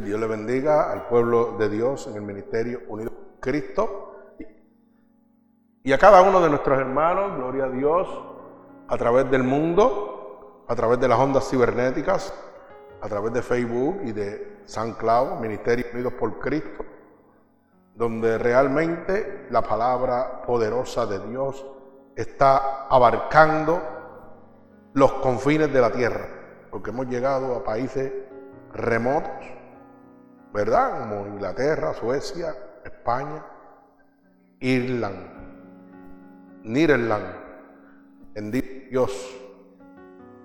Dios le bendiga al pueblo de Dios en el ministerio unido con Cristo. Y a cada uno de nuestros hermanos, gloria a Dios, a través del mundo, a través de las ondas cibernéticas, a través de Facebook y de San Cloud, Ministerio Unidos por Cristo, donde realmente la palabra poderosa de Dios está abarcando los confines de la tierra, porque hemos llegado a países remotos, ¿verdad? Como Inglaterra, Suecia, España, Irlanda, Nirland. Bendito Dios,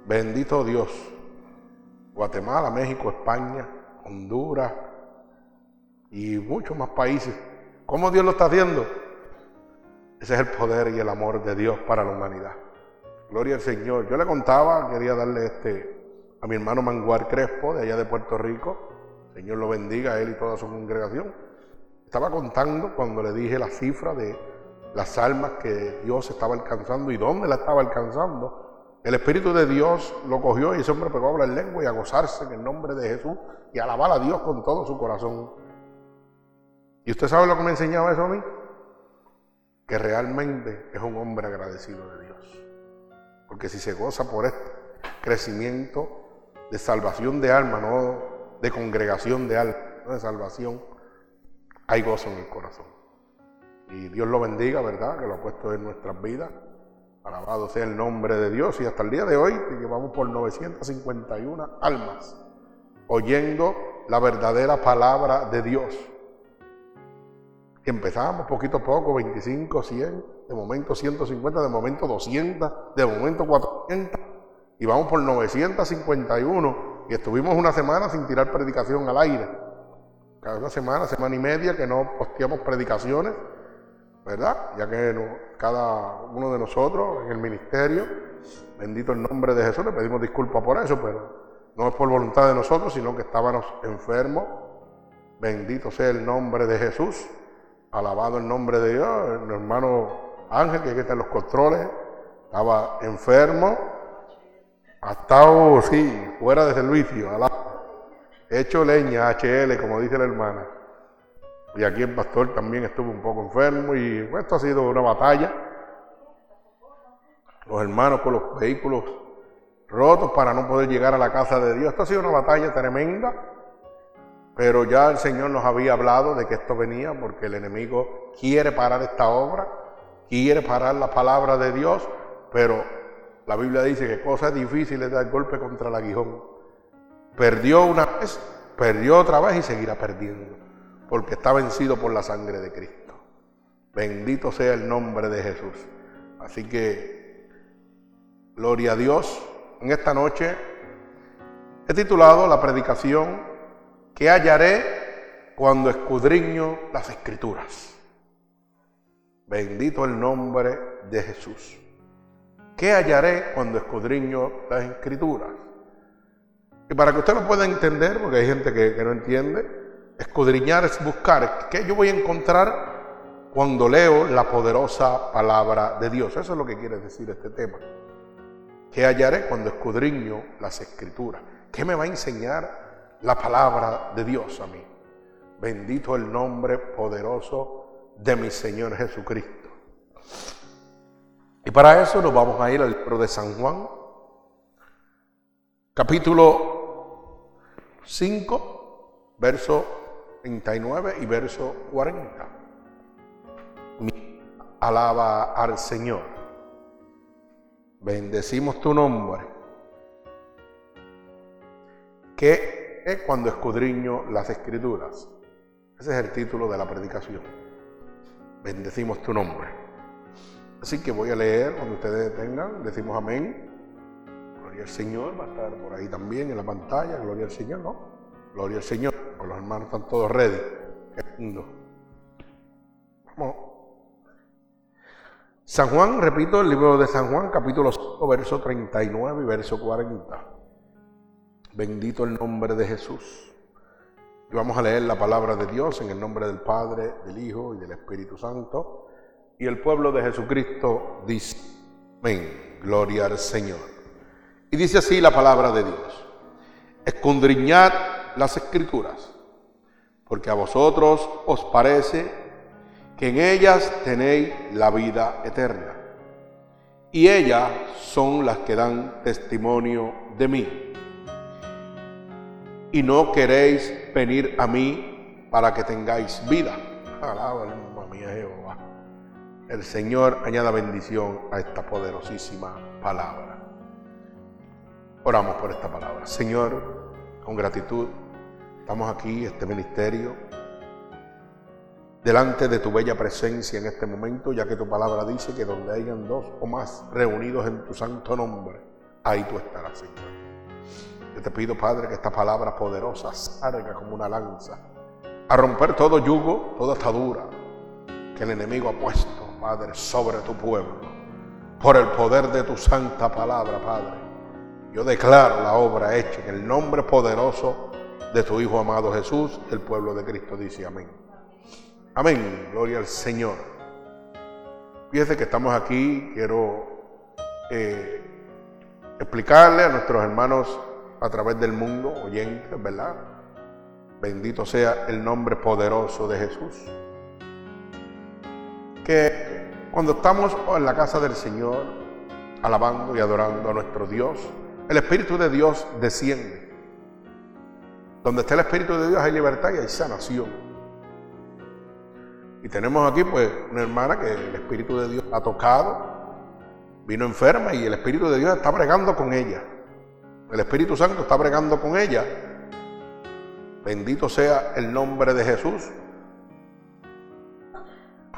bendito Dios. Guatemala, México, España, Honduras y muchos más países. ¿Cómo Dios lo está haciendo? Ese es el poder y el amor de Dios para la humanidad. Gloria al Señor. Yo le contaba, quería darle este a mi hermano Manguar Crespo, de allá de Puerto Rico, Señor lo bendiga a él y toda su congregación. Estaba contando cuando le dije la cifra de las almas que Dios estaba alcanzando y dónde la estaba alcanzando. El Espíritu de Dios lo cogió y ese hombre pegó a hablar lengua y a gozarse en el nombre de Jesús y alabar a Dios con todo su corazón. ¿Y usted sabe lo que me enseñaba eso a mí? Que realmente es un hombre agradecido de Dios. Porque si se goza por este crecimiento de salvación de alma, no de congregación de alma, de salvación, hay gozo en el corazón. Y Dios lo bendiga, ¿verdad? Que lo ha puesto en nuestras vidas. Alabado sea el nombre de Dios. Y hasta el día de hoy llevamos por 951 almas oyendo la verdadera palabra de Dios. Empezamos poquito a poco, 25, 100, de momento 150, de momento 200, de momento 400, y vamos por 951 y estuvimos una semana sin tirar predicación al aire. Cada una semana, semana y media que no posteamos predicaciones, ¿verdad? Ya que cada uno de nosotros en el ministerio, bendito el nombre de Jesús, le pedimos disculpas por eso, pero no es por voluntad de nosotros, sino que estábamos enfermos. Bendito sea el nombre de Jesús, alabado el nombre de Dios. El hermano Ángel, que está en los controles, estaba enfermo ha estado, sí, fuera de servicio, hecho leña, HL, como dice la hermana. Y aquí el pastor también estuvo un poco enfermo y esto ha sido una batalla. Los hermanos con los vehículos rotos para no poder llegar a la casa de Dios. Esto ha sido una batalla tremenda, pero ya el Señor nos había hablado de que esto venía porque el enemigo quiere parar esta obra, quiere parar la palabra de Dios, pero la Biblia dice que cosas difíciles dar golpe contra el aguijón. Perdió una vez, perdió otra vez y seguirá perdiendo, porque está vencido por la sangre de Cristo. Bendito sea el nombre de Jesús. Así que, gloria a Dios. En esta noche he titulado la predicación que hallaré cuando escudriño las escrituras. Bendito el nombre de Jesús. ¿Qué hallaré cuando escudriño las escrituras? Y para que usted lo pueda entender, porque hay gente que, no entiende, escudriñar es buscar. ¿Qué yo voy a encontrar cuando leo la poderosa palabra de Dios? Eso es lo que quiere decir este tema. ¿Qué hallaré cuando escudriño las escrituras? ¿Qué me va a enseñar la palabra de Dios a mí? Bendito el nombre poderoso de mi Señor Jesucristo. Y para eso nos vamos a ir al libro de San Juan, capítulo 5, verso 39 y verso 40. Alaba al Señor. Bendecimos tu nombre. Que es cuando escudriño las escrituras. Ese es el título de la predicación. Bendecimos tu nombre. Así que voy a leer cuando ustedes tengan, decimos amén. Gloria al Señor, va a estar por ahí también en la pantalla, gloria al Señor, ¿no? Gloria al Señor, con los hermanos están todos ready. Vamos. San Juan, repito, el libro de San Juan, capítulo 5, verso 39 y verso 40. Bendito el nombre de Jesús. Y vamos a leer la palabra de Dios en el nombre del Padre, del Hijo y del Espíritu Santo. Y el pueblo de Jesucristo dice, gloria al Señor. Y dice así la palabra de Dios, escondriñad las escrituras, porque a vosotros os parece que en ellas tenéis la vida eterna, y ellas son las que dan testimonio de mí. Y no queréis venir a mí para que tengáis vida. Alaba alma mía Jehová. El Señor añada bendición a esta poderosísima palabra. Oramos por esta palabra. Señor, con gratitud, estamos aquí, este ministerio, delante de tu bella presencia en este momento, ya que tu palabra dice que donde hayan dos o más reunidos en tu santo nombre, ahí tú estarás, Señor. Yo te pido, Padre, que esta palabra poderosa salga como una lanza, a romper todo yugo, toda atadura que el enemigo ha puesto, Padre, sobre tu pueblo, por el poder de tu santa palabra, Padre. Yo declaro la obra hecha en el nombre poderoso de tu Hijo amado Jesús. El pueblo de Cristo dice amén. Amén. Gloria al Señor. Fíjese que estamos aquí. Quiero eh, explicarle a nuestros hermanos a través del mundo, oyentes, ¿verdad? Bendito sea el nombre poderoso de Jesús. Que cuando estamos en la casa del Señor, alabando y adorando a nuestro Dios, el Espíritu de Dios desciende. Donde está el Espíritu de Dios hay libertad y hay sanación. Y tenemos aquí pues una hermana que el Espíritu de Dios ha tocado, vino enferma y el Espíritu de Dios está bregando con ella. El Espíritu Santo está bregando con ella. Bendito sea el nombre de Jesús.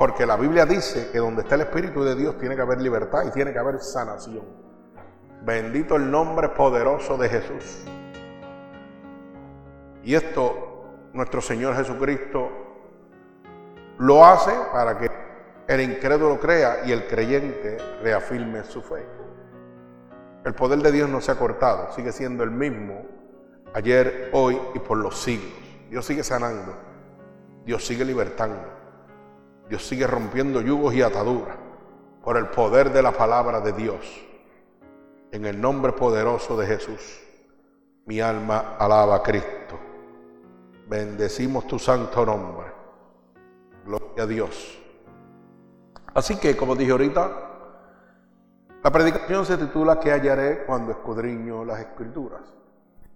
Porque la Biblia dice que donde está el Espíritu de Dios tiene que haber libertad y tiene que haber sanación. Bendito el nombre poderoso de Jesús. Y esto nuestro Señor Jesucristo lo hace para que el incrédulo crea y el creyente reafirme su fe. El poder de Dios no se ha cortado, sigue siendo el mismo ayer, hoy y por los siglos. Dios sigue sanando, Dios sigue libertando, Dios sigue rompiendo yugos y ataduras por el poder de la palabra de Dios. En el nombre poderoso de Jesús, mi alma alaba a Cristo. Bendecimos tu santo nombre. Gloria a Dios. Así que, como dije ahorita, la predicación se titula ¿Qué hallaré cuando escudriño las escrituras?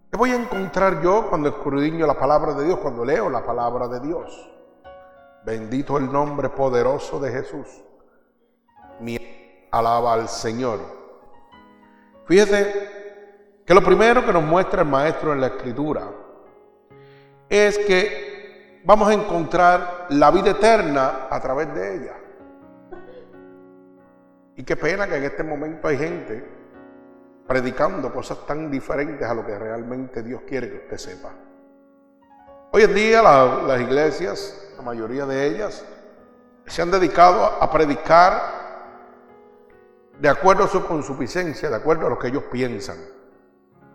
¿Qué voy a encontrar yo cuando escudriño la palabra de Dios, cuando leo la palabra de Dios? Bendito el nombre poderoso de Jesús. Mi alaba al Señor. Fíjese que lo primero que nos muestra el maestro en la escritura es que vamos a encontrar la vida eterna a través de ella. Y qué pena que en este momento hay gente predicando cosas tan diferentes a lo que realmente Dios quiere que usted sepa. Hoy en día las iglesias, la mayoría de ellas, se han dedicado a predicar de acuerdo a su consuficiencia, de acuerdo a lo que ellos piensan.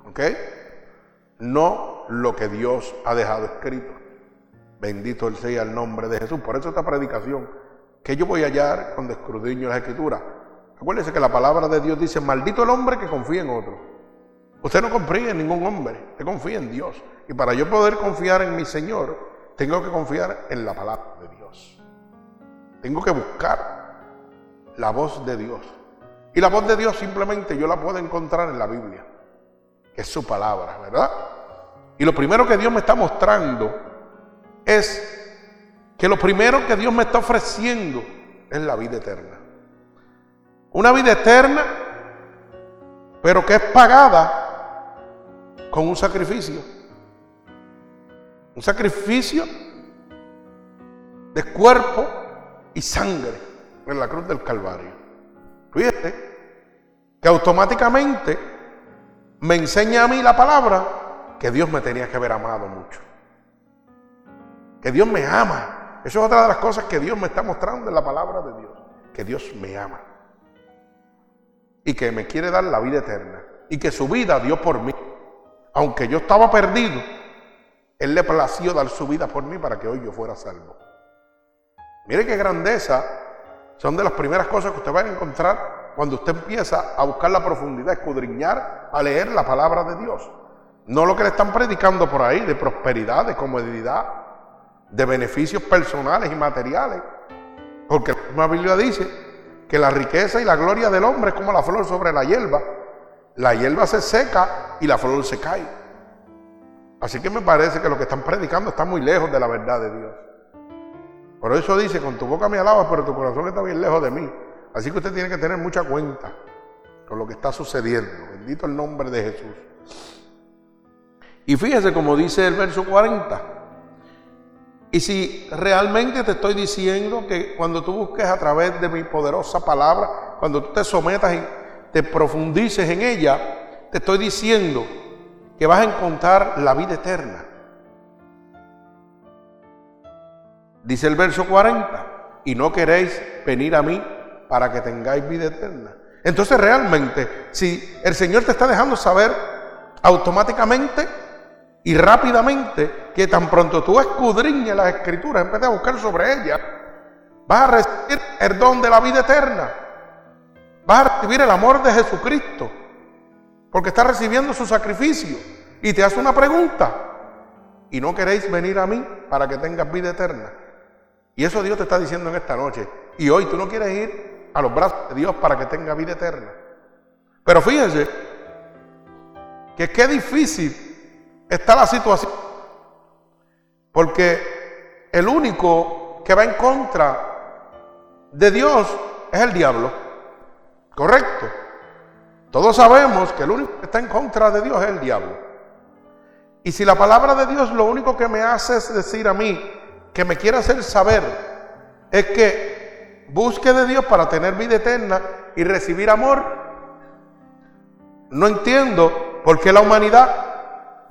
¿Ok? No lo que Dios ha dejado escrito. Bendito sea el nombre de Jesús. Por eso esta predicación, que yo voy a hallar cuando escudriño la escritura. Acuérdense que la palabra de Dios dice, maldito el hombre que confía en otro. Usted no confía en ningún hombre, usted confía en Dios. Y para yo poder confiar en mi Señor, tengo que confiar en la palabra de Dios. Tengo que buscar la voz de Dios. Y la voz de Dios simplemente yo la puedo encontrar en la Biblia, que es su palabra, ¿verdad? Y lo primero que Dios me está mostrando es que lo primero que Dios me está ofreciendo es la vida eterna. Una vida eterna, pero que es pagada con un sacrificio. Un sacrificio de cuerpo y sangre en la cruz del Calvario. Fíjate que automáticamente me enseña a mí la palabra que Dios me tenía que haber amado mucho. Que Dios me ama. Eso es otra de las cosas que Dios me está mostrando en la palabra de Dios. Que Dios me ama. Y que me quiere dar la vida eterna. Y que su vida dio por mí. Aunque yo estaba perdido, Él le plació dar su vida por mí para que hoy yo fuera salvo. Mire qué grandeza son de las primeras cosas que usted va a encontrar cuando usted empieza a buscar la profundidad, escudriñar, a leer la palabra de Dios. No lo que le están predicando por ahí, de prosperidad, de comodidad. de beneficios personales y materiales. Porque la misma Biblia dice que la riqueza y la gloria del hombre es como la flor sobre la hierba. La hierba se seca y la flor se cae. Así que me parece que lo que están predicando está muy lejos de la verdad de Dios. Por eso dice, con tu boca me alabas, pero tu corazón está bien lejos de mí. Así que usted tiene que tener mucha cuenta con lo que está sucediendo. Bendito el nombre de Jesús. Y fíjese como dice el verso 40. Y si realmente te estoy diciendo que cuando tú busques a través de mi poderosa palabra, cuando tú te sometas y te profundices en ella, te estoy diciendo que vas a encontrar la vida eterna. Dice el verso 40, y no queréis venir a mí para que tengáis vida eterna. Entonces realmente, si el Señor te está dejando saber automáticamente y rápidamente que tan pronto tú escudriñes las escrituras, empieces a buscar sobre ellas, vas a recibir el don de la vida eterna. Vas a recibir el amor de Jesucristo, porque estás recibiendo su sacrificio. Y te hace una pregunta, y no queréis venir a mí para que tengas vida eterna. Y eso Dios te está diciendo en esta noche. Y hoy tú no quieres ir a los brazos de Dios para que tenga vida eterna. Pero fíjense que qué difícil está la situación. Porque el único que va en contra de Dios es el diablo. ¿Correcto? Todos sabemos que el único que está en contra de Dios es el diablo. Y si la palabra de Dios lo único que me hace es decir a mí que me quiere hacer saber es que busque de Dios para tener vida eterna y recibir amor, no entiendo por qué la humanidad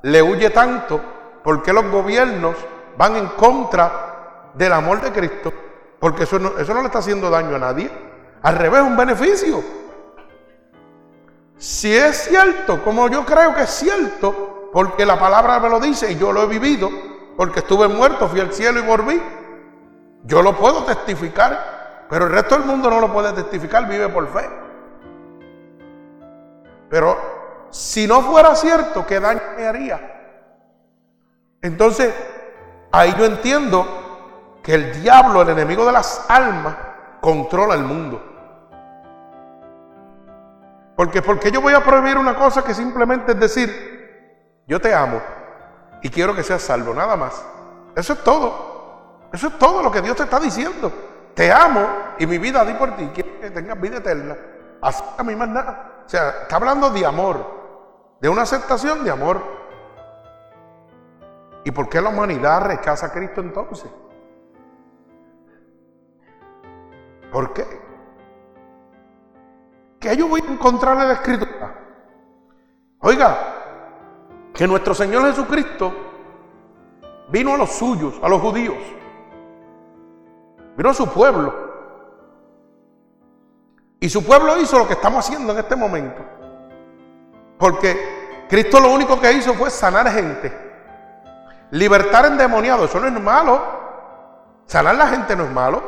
le huye tanto, por qué los gobiernos van en contra del amor de Cristo, porque eso no, eso no le está haciendo daño a nadie, al revés, un beneficio. Si es cierto, como yo creo que es cierto, porque la palabra me lo dice y yo lo he vivido, porque estuve muerto, fui al cielo y volví. Yo lo puedo testificar, pero el resto del mundo no lo puede testificar, vive por fe. Pero si no fuera cierto, ¿qué daño me haría? Entonces, ahí yo entiendo que el diablo, el enemigo de las almas, controla el mundo. Porque, porque yo voy a prohibir una cosa que simplemente es decir, yo te amo y quiero que seas salvo, nada más. Eso es todo. Eso es todo lo que Dios te está diciendo. Te amo y mi vida di por ti. Quiero que tengas vida eterna. Así a mí más nada. O sea, está hablando de amor. De una aceptación de amor. ¿Y por qué la humanidad rechaza a Cristo entonces? ¿Por qué? ¿Qué yo voy a encontrar en la escritura? Oiga, que nuestro Señor Jesucristo vino a los suyos, a los judíos. Vino a su pueblo. Y su pueblo hizo lo que estamos haciendo en este momento. Porque Cristo lo único que hizo fue sanar gente. Libertar endemoniados, eso no es malo. Sanar la gente no es malo.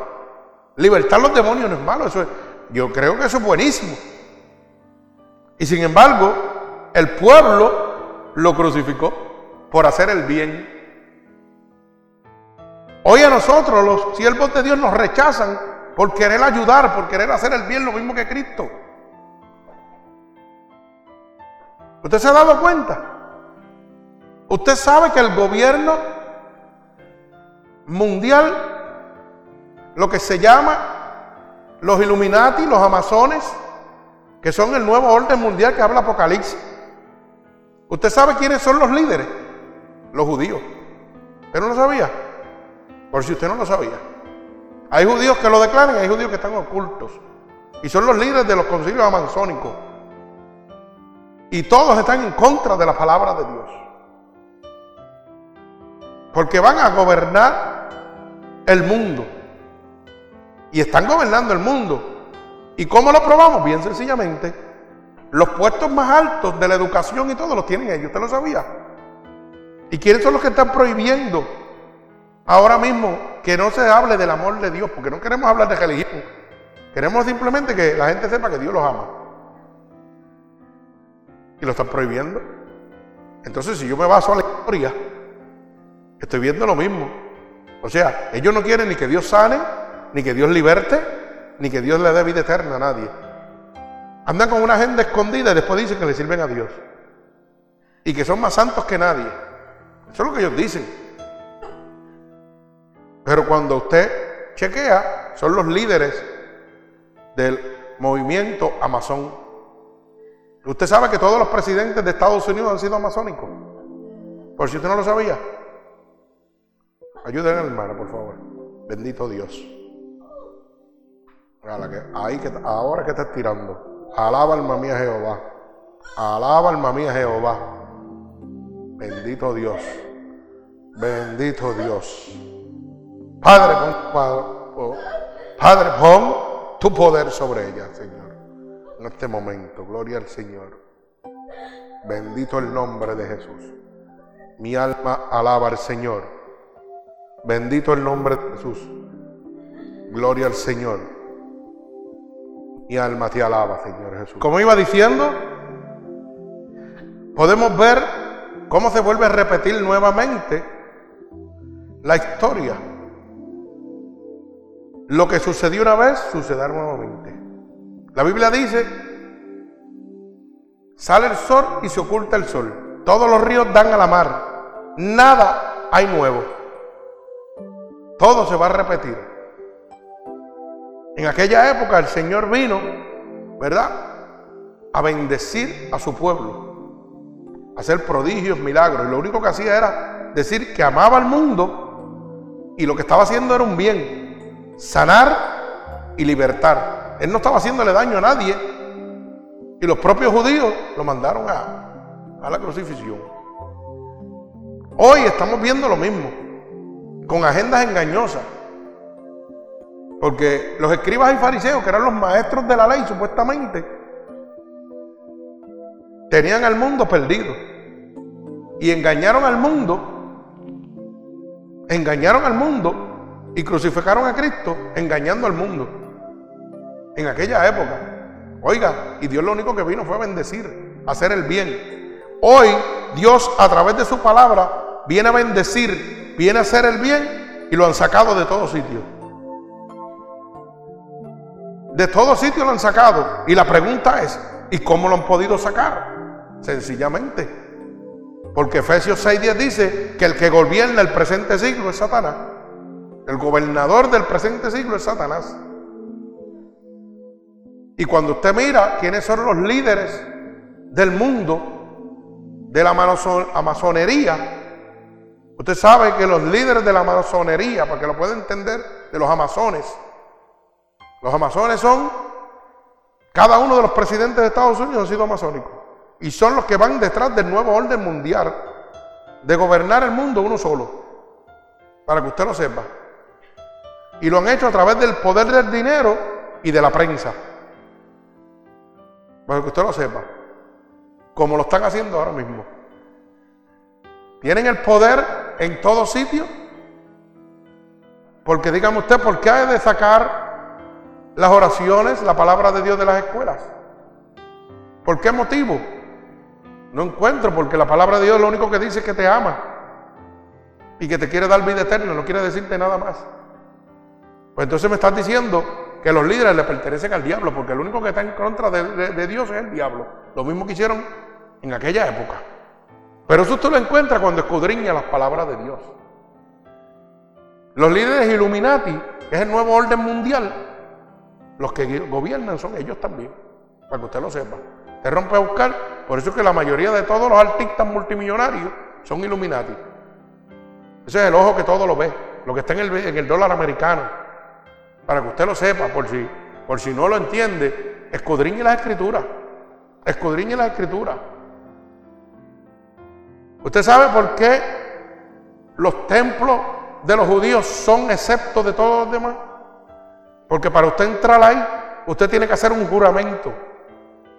Libertar los demonios no es malo. Eso yo creo que eso es buenísimo. Y sin embargo, el pueblo lo crucificó por hacer el bien. Hoy a nosotros, los siervos de Dios, nos rechazan por querer ayudar, por querer hacer el bien, lo mismo que Cristo. ¿Usted se ha dado cuenta? Usted sabe que el gobierno mundial, lo que se llama los Illuminati, los Amazones, que son el nuevo orden mundial que habla Apocalipsis, ¿Usted sabe quiénes son los líderes? Los judíos. ¿Usted no lo sabía? Por si usted no lo sabía. Hay judíos que lo declaran hay judíos que están ocultos. Y son los líderes de los concilios amazónicos. Y todos están en contra de la palabra de Dios. Porque van a gobernar el mundo. Y están gobernando el mundo. ¿Y cómo lo probamos? Bien sencillamente los puestos más altos de la educación y todo los tienen ellos, ¿usted lo sabía? ¿Y quiénes son los que están prohibiendo ahora mismo que no se hable del amor de Dios? Porque no queremos hablar de religión. Queremos simplemente que la gente sepa que Dios los ama. Y lo están prohibiendo. Entonces, si yo me baso a la historia, estoy viendo lo mismo. O sea, ellos no quieren ni que Dios sane, ni que Dios liberte, ni que Dios le dé vida eterna a nadie. Andan con una agenda escondida y después dicen que le sirven a Dios. Y que son más santos que nadie. Eso es lo que ellos dicen. Pero cuando usted chequea, son los líderes del movimiento amazón. Usted sabe que todos los presidentes de Estados Unidos han sido amazónicos. Por si usted no lo sabía. Ayuden al hermano, por favor. Bendito Dios. Ahí que, ahora que estás tirando. Alaba alma mía Jehová. Alaba alma mía Jehová. Bendito Dios. Bendito Dios. Padre, pon, Padre, pon tu poder sobre ella, Señor. En este momento, gloria al Señor. Bendito el nombre de Jesús. Mi alma alaba al Señor. Bendito el nombre de Jesús. Gloria al Señor. Mi alma te alaba, Señor Jesús. Como iba diciendo, podemos ver cómo se vuelve a repetir nuevamente la historia. Lo que sucedió una vez sucederá nuevamente. La Biblia dice, sale el sol y se oculta el sol. Todos los ríos dan a la mar. Nada hay nuevo. Todo se va a repetir. En aquella época el Señor vino, ¿verdad? A bendecir a su pueblo, a hacer prodigios, milagros. Y lo único que hacía era decir que amaba al mundo y lo que estaba haciendo era un bien, sanar y libertar. Él no estaba haciéndole daño a nadie. Y los propios judíos lo mandaron a, a la crucifixión. Hoy estamos viendo lo mismo, con agendas engañosas. Porque los escribas y fariseos, que eran los maestros de la ley supuestamente, tenían al mundo perdido. Y engañaron al mundo, engañaron al mundo y crucificaron a Cristo engañando al mundo. En aquella época. Oiga, y Dios lo único que vino fue a bendecir, a hacer el bien. Hoy Dios a través de su palabra viene a bendecir, viene a hacer el bien y lo han sacado de todo sitio. De todo sitio lo han sacado. Y la pregunta es, ¿y cómo lo han podido sacar? Sencillamente. Porque Efesios 6.10 dice que el que gobierna el presente siglo es Satanás. El gobernador del presente siglo es Satanás. Y cuando usted mira quiénes son los líderes del mundo, de la amazonería, usted sabe que los líderes de la amazonería, para que lo pueda entender, de los amazones, los amazones son, cada uno de los presidentes de Estados Unidos han sido amazónicos. Y son los que van detrás del nuevo orden mundial de gobernar el mundo uno solo. Para que usted lo sepa. Y lo han hecho a través del poder del dinero y de la prensa. Para que usted lo sepa. Como lo están haciendo ahora mismo. Tienen el poder en todo sitio. Porque dígame usted, ¿por qué hay de sacar las oraciones, la palabra de Dios de las escuelas. ¿Por qué motivo? No encuentro, porque la palabra de Dios lo único que dice es que te ama y que te quiere dar vida eterna, no quiere decirte nada más. Pues entonces me estás diciendo que los líderes le pertenecen al diablo, porque el único que está en contra de, Dios es el diablo. Lo mismo que hicieron en aquella época. Pero eso usted lo encuentra cuando escudriña las palabras de Dios. Los líderes Illuminati, es el nuevo orden mundial, los que gobiernan son ellos también, para que usted lo sepa. Te rompe a buscar, por eso es que la mayoría de todos los artistas multimillonarios son Illuminati. Ese es el ojo que todo lo ve, lo que está en el, dólar americano. Para que usted lo sepa, por si, por si no lo entiende, escudriñe las escrituras. Escudriñe las escrituras. ¿Usted sabe por qué los templos de los judíos son exceptos de todos los demás? Porque para usted entrar ahí, usted tiene que hacer un juramento.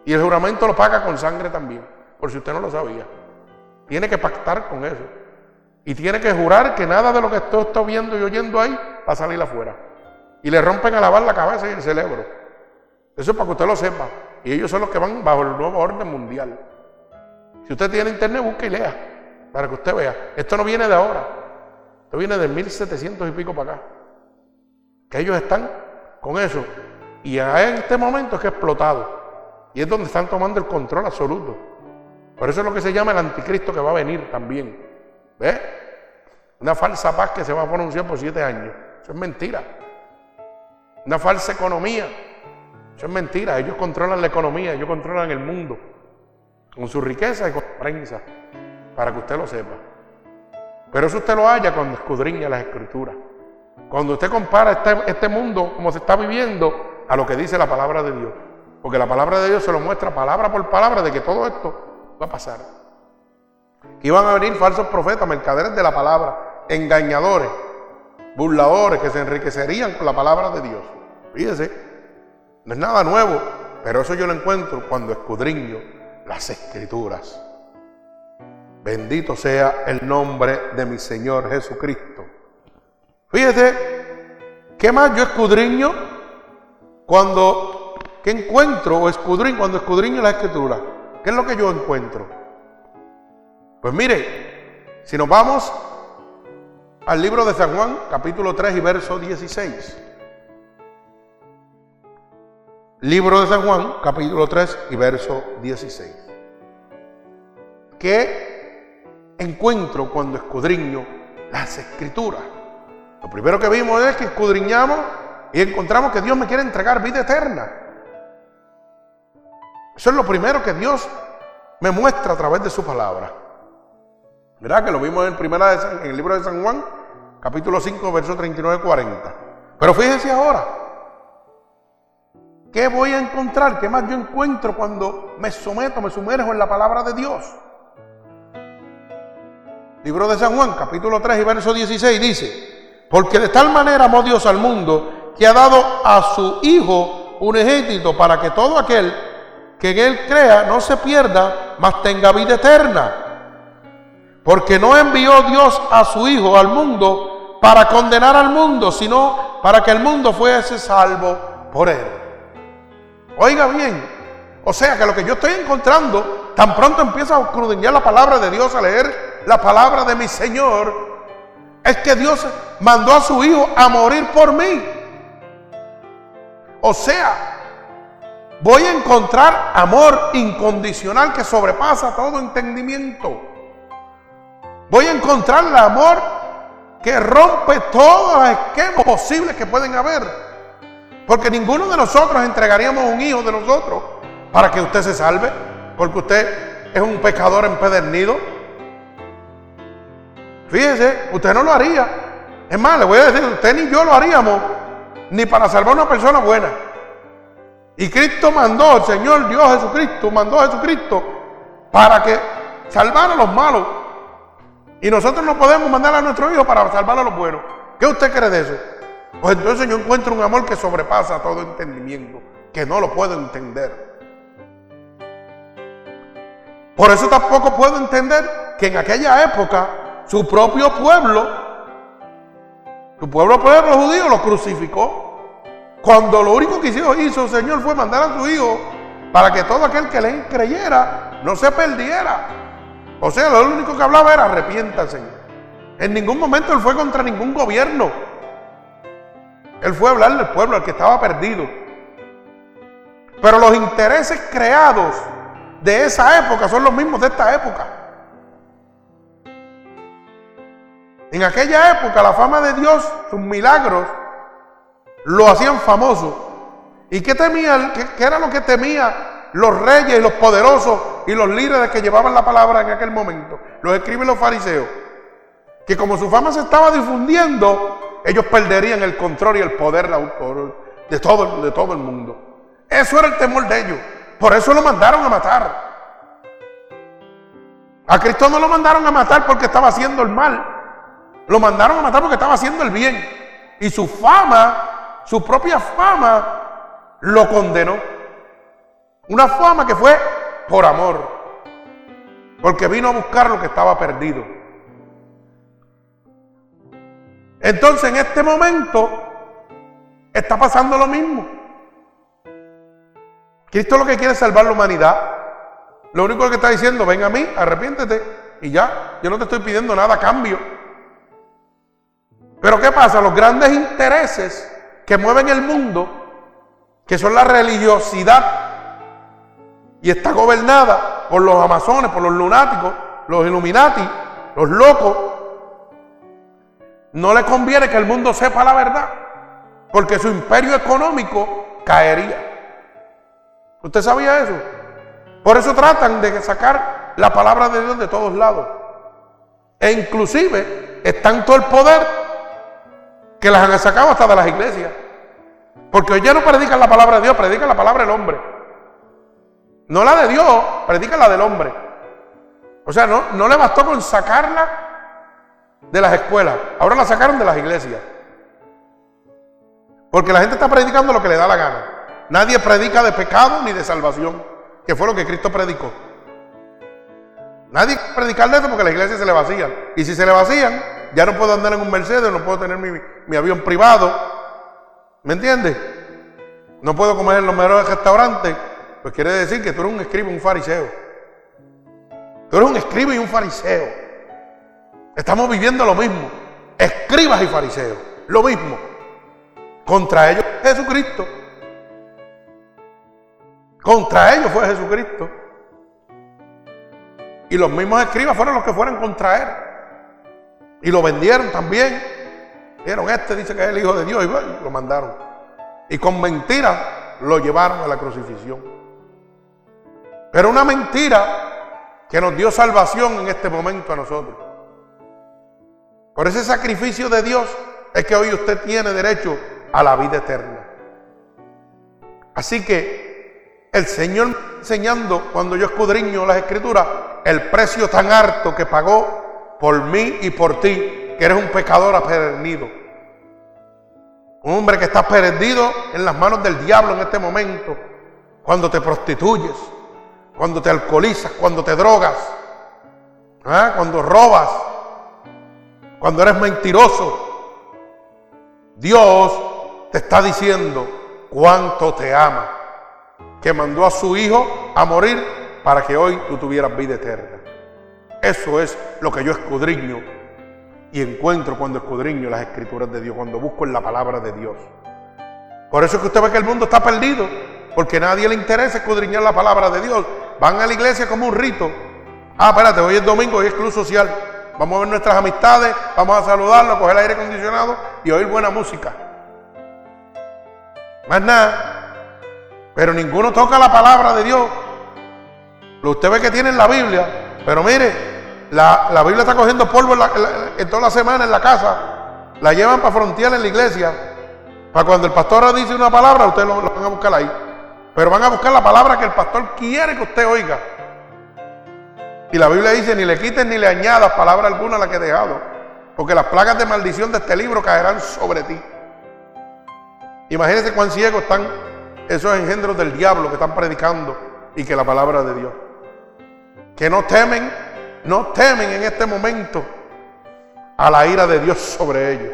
Y el juramento lo paga con sangre también, por si usted no lo sabía. Tiene que pactar con eso. Y tiene que jurar que nada de lo que usted está viendo y oyendo ahí va a salir afuera. Y le rompen a lavar la cabeza y el cerebro. Eso es para que usted lo sepa. Y ellos son los que van bajo el nuevo orden mundial. Si usted tiene internet, busque y lea. Para que usted vea. Esto no viene de ahora. Esto viene de 1700 y pico para acá. Que ellos están con eso. Y en este momento es que ha explotado. Y es donde están tomando el control absoluto. Por eso es lo que se llama el anticristo que va a venir también. ¿Ves? Una falsa paz que se va a pronunciar por siete años. Eso es mentira. Una falsa economía. Eso es mentira. Ellos controlan la economía, ellos controlan el mundo. Con su riqueza y con su prensa. Para que usted lo sepa. Pero eso usted lo haya cuando escudriña las escrituras. Cuando usted compara este, este mundo como se está viviendo a lo que dice la palabra de Dios. Porque la palabra de Dios se lo muestra palabra por palabra de que todo esto va a pasar. Que iban a venir falsos profetas, mercaderes de la palabra, engañadores, burladores que se enriquecerían con la palabra de Dios. Fíjese, no es nada nuevo, pero eso yo lo encuentro cuando escudriño las escrituras. Bendito sea el nombre de mi Señor Jesucristo. Fíjese, ¿qué más yo escudriño cuando, ¿qué encuentro o escudriño cuando escudriño la escritura? ¿Qué es lo que yo encuentro? Pues mire, si nos vamos al libro de San Juan, capítulo 3 y verso 16. Libro de San Juan, capítulo 3 y verso 16. ¿Qué encuentro cuando escudriño las escrituras? Lo primero que vimos es que escudriñamos y encontramos que Dios me quiere entregar vida eterna. Eso es lo primero que Dios me muestra a través de su palabra. ¿Verdad? Que lo vimos en, primera en el libro de San Juan, capítulo 5, verso 39-40. Pero fíjense ahora, ¿qué voy a encontrar? ¿Qué más yo encuentro cuando me someto, me sumerjo en la palabra de Dios? Libro de San Juan, capítulo 3 y verso 16 dice, porque de tal manera amó Dios al mundo que ha dado a su Hijo un ejército para que todo aquel que en Él crea no se pierda, mas tenga vida eterna. Porque no envió Dios a su Hijo al mundo para condenar al mundo, sino para que el mundo fuese salvo por él. Oiga bien, o sea que lo que yo estoy encontrando, tan pronto empiezo a escudriñar la palabra de Dios, a leer la palabra de mi Señor, es que Dios mandó a su Hijo a morir por mí. O sea, voy a encontrar amor incondicional que sobrepasa todo entendimiento. Voy a encontrar el amor que rompe todos los esquemas posibles que pueden haber. Porque ninguno de nosotros entregaríamos un hijo de nosotros para que usted se salve. Porque usted es un pecador empedernido. Fíjese, usted no lo haría. Es más, le voy a decir, usted ni yo lo haríamos, ni para salvar a una persona buena. Y Cristo mandó, el Señor Dios Jesucristo, mandó a Jesucristo para que salvara a los malos. Y nosotros no podemos mandar a nuestro hijo para salvar a los buenos. ¿Qué usted cree de eso? Pues entonces yo encuentro un amor que sobrepasa todo entendimiento, que no lo puedo entender. Por eso tampoco puedo entender que en aquella época su propio pueblo, su pueblo, pueblo judío, lo crucificó. Cuando lo único que hizo, hizo el Señor fue mandar a su hijo para que todo aquel que le creyera no se perdiera, o sea, lo único que hablaba era arrepiéntase. En ningún momento él fue contra ningún gobierno. Él fue a hablarle al pueblo, al que estaba perdido. Pero los intereses creados de esa época son los mismos de esta época. En aquella época la fama de Dios, sus milagros, lo hacían famoso. ¿Y qué temía? ¿Qué, era lo que temía los reyes y los poderosos y los líderes que llevaban la palabra en aquel momento, los escriben los fariseos, que como su fama se estaba difundiendo, ellos perderían el control y el poder de todo, de todo el mundo. Eso era el temor de ellos. Por eso lo mandaron a matar. A Cristo no lo mandaron a matar porque estaba haciendo el mal. Lo mandaron a matar porque estaba haciendo el bien. Y su fama, su propia fama, lo condenó. Una fama que fue por amor, porque vino a buscar lo que estaba perdido. Entonces en este momento está pasando lo mismo. Cristo lo que quiere es salvar la humanidad. Lo único que está diciendo, ven a mí, arrepiéntete y ya, yo no te estoy pidiendo nada a cambio. Pero ¿qué pasa? Los grandes intereses que mueven el mundo, que son la religiosidad, y está gobernada por los amazones, por los lunáticos, los illuminati, los locos, no le conviene que el mundo sepa la verdad, porque su imperio económico caería. ¿Usted sabía eso? Por eso tratan de sacar la palabra de Dios de todos lados. E inclusive es tanto el poder que las han sacado hasta de las iglesias. Porque hoy ya no predican la palabra de Dios, predican la palabra del hombre. No la de Dios, predican la del hombre. O sea, no, no le bastó con sacarla de las escuelas. Ahora la sacaron de las iglesias. Porque la gente está predicando lo que le da la gana. Nadie predica de pecado ni de salvación, que fue lo que Cristo predicó. Nadie predicar de eso porque la iglesia se le vacían. Y si se le vacían, ya no puedo andar en un Mercedes, no puedo tener mi, avión privado. ¿Me entiendes? No puedo comer en los mejores restaurantes. Pues quiere decir que tú eres un escribo y un fariseo. Tú eres un escribo y un fariseo. Estamos viviendo lo mismo. Escribas y fariseos. Lo mismo. Contra ellos Jesucristo. Contra ellos fue Jesucristo. Y los mismos escribas fueron los que fueron contra él. Y lo vendieron también. Vieron, este dice que es el Hijo de Dios y lo mandaron. Y con mentiras lo llevaron a la crucifixión. Pero una mentira que nos dio salvación en este momento a nosotros. Por ese sacrificio de Dios es que hoy usted tiene derecho a la vida eterna. Así que el Señor enseñando cuando yo escudriño las escrituras el precio tan harto que pagó por mí y por ti, que eres un pecador aprendido. Un hombre que está perdido en las manos del diablo en este momento, cuando te prostituyes, cuando te alcoholizas, cuando te drogas, ¿ah? cuando robas, cuando eres mentiroso. Dios te está diciendo cuánto te ama, que mandó a su Hijo a morir para que hoy tú tuvieras vida eterna. Eso es lo que yo escudriño y encuentro cuando escudriño las escrituras de Dios, cuando busco en la palabra de Dios. Por eso es que usted ve que el mundo está perdido, porque a nadie le interesa escudriñar la palabra de Dios. Van a la iglesia como un rito. Ah, espérate, hoy es domingo, hoy es club social. Vamos a ver nuestras amistades, vamos a saludarlos, coger el aire acondicionado y oír buena música. Más nada. Pero ninguno toca la palabra de Dios. Usted ve que tienen la Biblia, pero mire, la, Biblia está cogiendo polvo en, toda la semana en la casa. La llevan para frontear en la iglesia. Para cuando el pastor dice una palabra, ustedes lo, van a buscar ahí. Pero van a buscar la palabra que el pastor quiere que usted oiga. Y la Biblia dice, ni le quites ni le añadas palabra alguna a la que he dejado. Porque las plagas de maldición de este libro caerán sobre ti. Imagínense cuán ciegos están esos engendros del diablo que están predicando y que la palabra de Dios que no temen, no temen en este momento a la ira de Dios sobre ellos.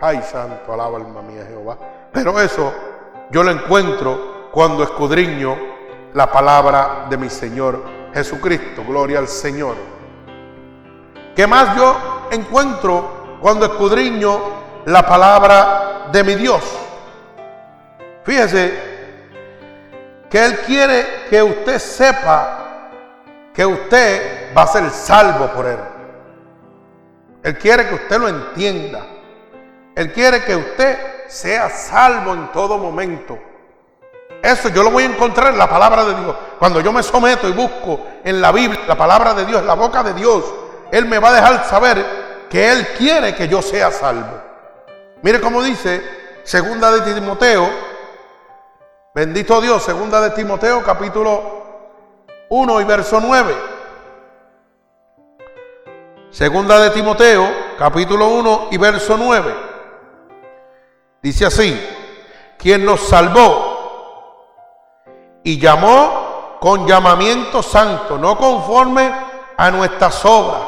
Ay, santo, alaba alma mía Jehová. Pero eso yo lo encuentro cuando escudriño la palabra de mi Señor Jesucristo. Gloria al Señor. ¿Qué más yo encuentro cuando escudriño la palabra de mi Dios? Fíjese que Él quiere que usted sepa que usted va a ser salvo por Él. Él quiere que usted lo entienda. Él quiere que usted sea salvo en todo momento. Eso yo lo voy a encontrar en la palabra de Dios. Cuando yo me someto y busco en la Biblia la palabra de Dios, en la boca de Dios, Él me va a dejar saber que Él quiere que yo sea salvo. Mire cómo dice segunda de Timoteo, bendito Dios, segunda de Timoteo capítulo 1 y verso 9. Segunda de Timoteo, capítulo 1 y verso 9. Dice así, quien nos salvó y llamó con llamamiento santo, no conforme a nuestras obras,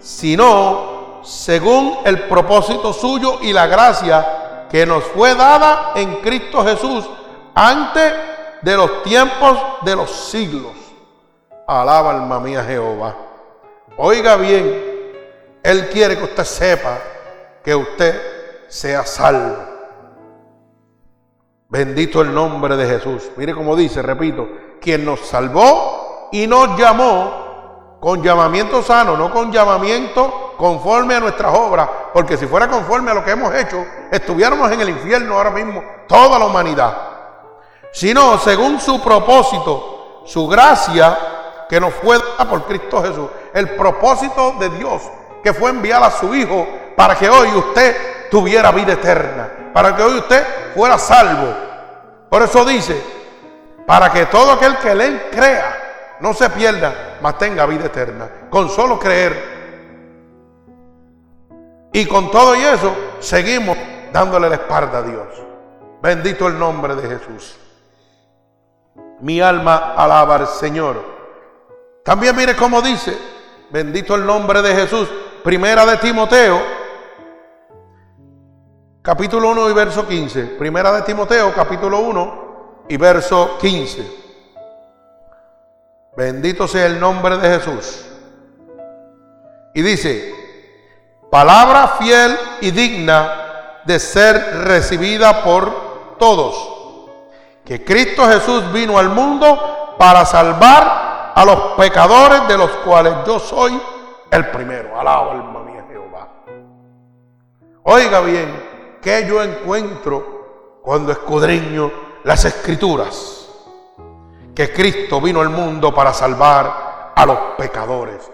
sino según el propósito suyo y la gracia que nos fue dada en Cristo Jesús antes de los tiempos de los siglos. Alaba alma mía Jehová. Oiga bien, Él quiere que usted sepa que usted sea salvo. Bendito el nombre de Jesús. Mire cómo dice, repito, quien nos salvó y nos llamó con llamamiento sano, no con llamamiento conforme a nuestras obras, porque si fuera conforme a lo que hemos hecho, estuviéramos en el infierno ahora mismo, toda la humanidad, sino según su propósito, su gracia que nos fue dada por Cristo Jesús, el propósito de Dios que fue enviar a su Hijo para que hoy usted tuviera vida eterna, para que hoy usted fuera salvo. Por eso dice, para que todo aquel que le crea no se pierda, mas tenga vida eterna, con solo creer. Y con todo y eso, seguimos dándole la espalda a Dios. Bendito el nombre de Jesús. Mi alma alaba al Señor. También mire cómo dice, bendito el nombre de Jesús. Primera de Timoteo, capítulo 1 y verso 15. Primera de Timoteo, capítulo 1 y verso 15. Bendito sea el nombre de Jesús. Y dice, palabra fiel y digna de ser recibida por todos, que Cristo Jesús vino al mundo para salvar a los pecadores de los cuales yo soy el primero. Alaba alma mía Jehová. Oiga bien, que yo encuentro cuando escudriño las escrituras? Que Cristo vino al mundo para salvar a los pecadores.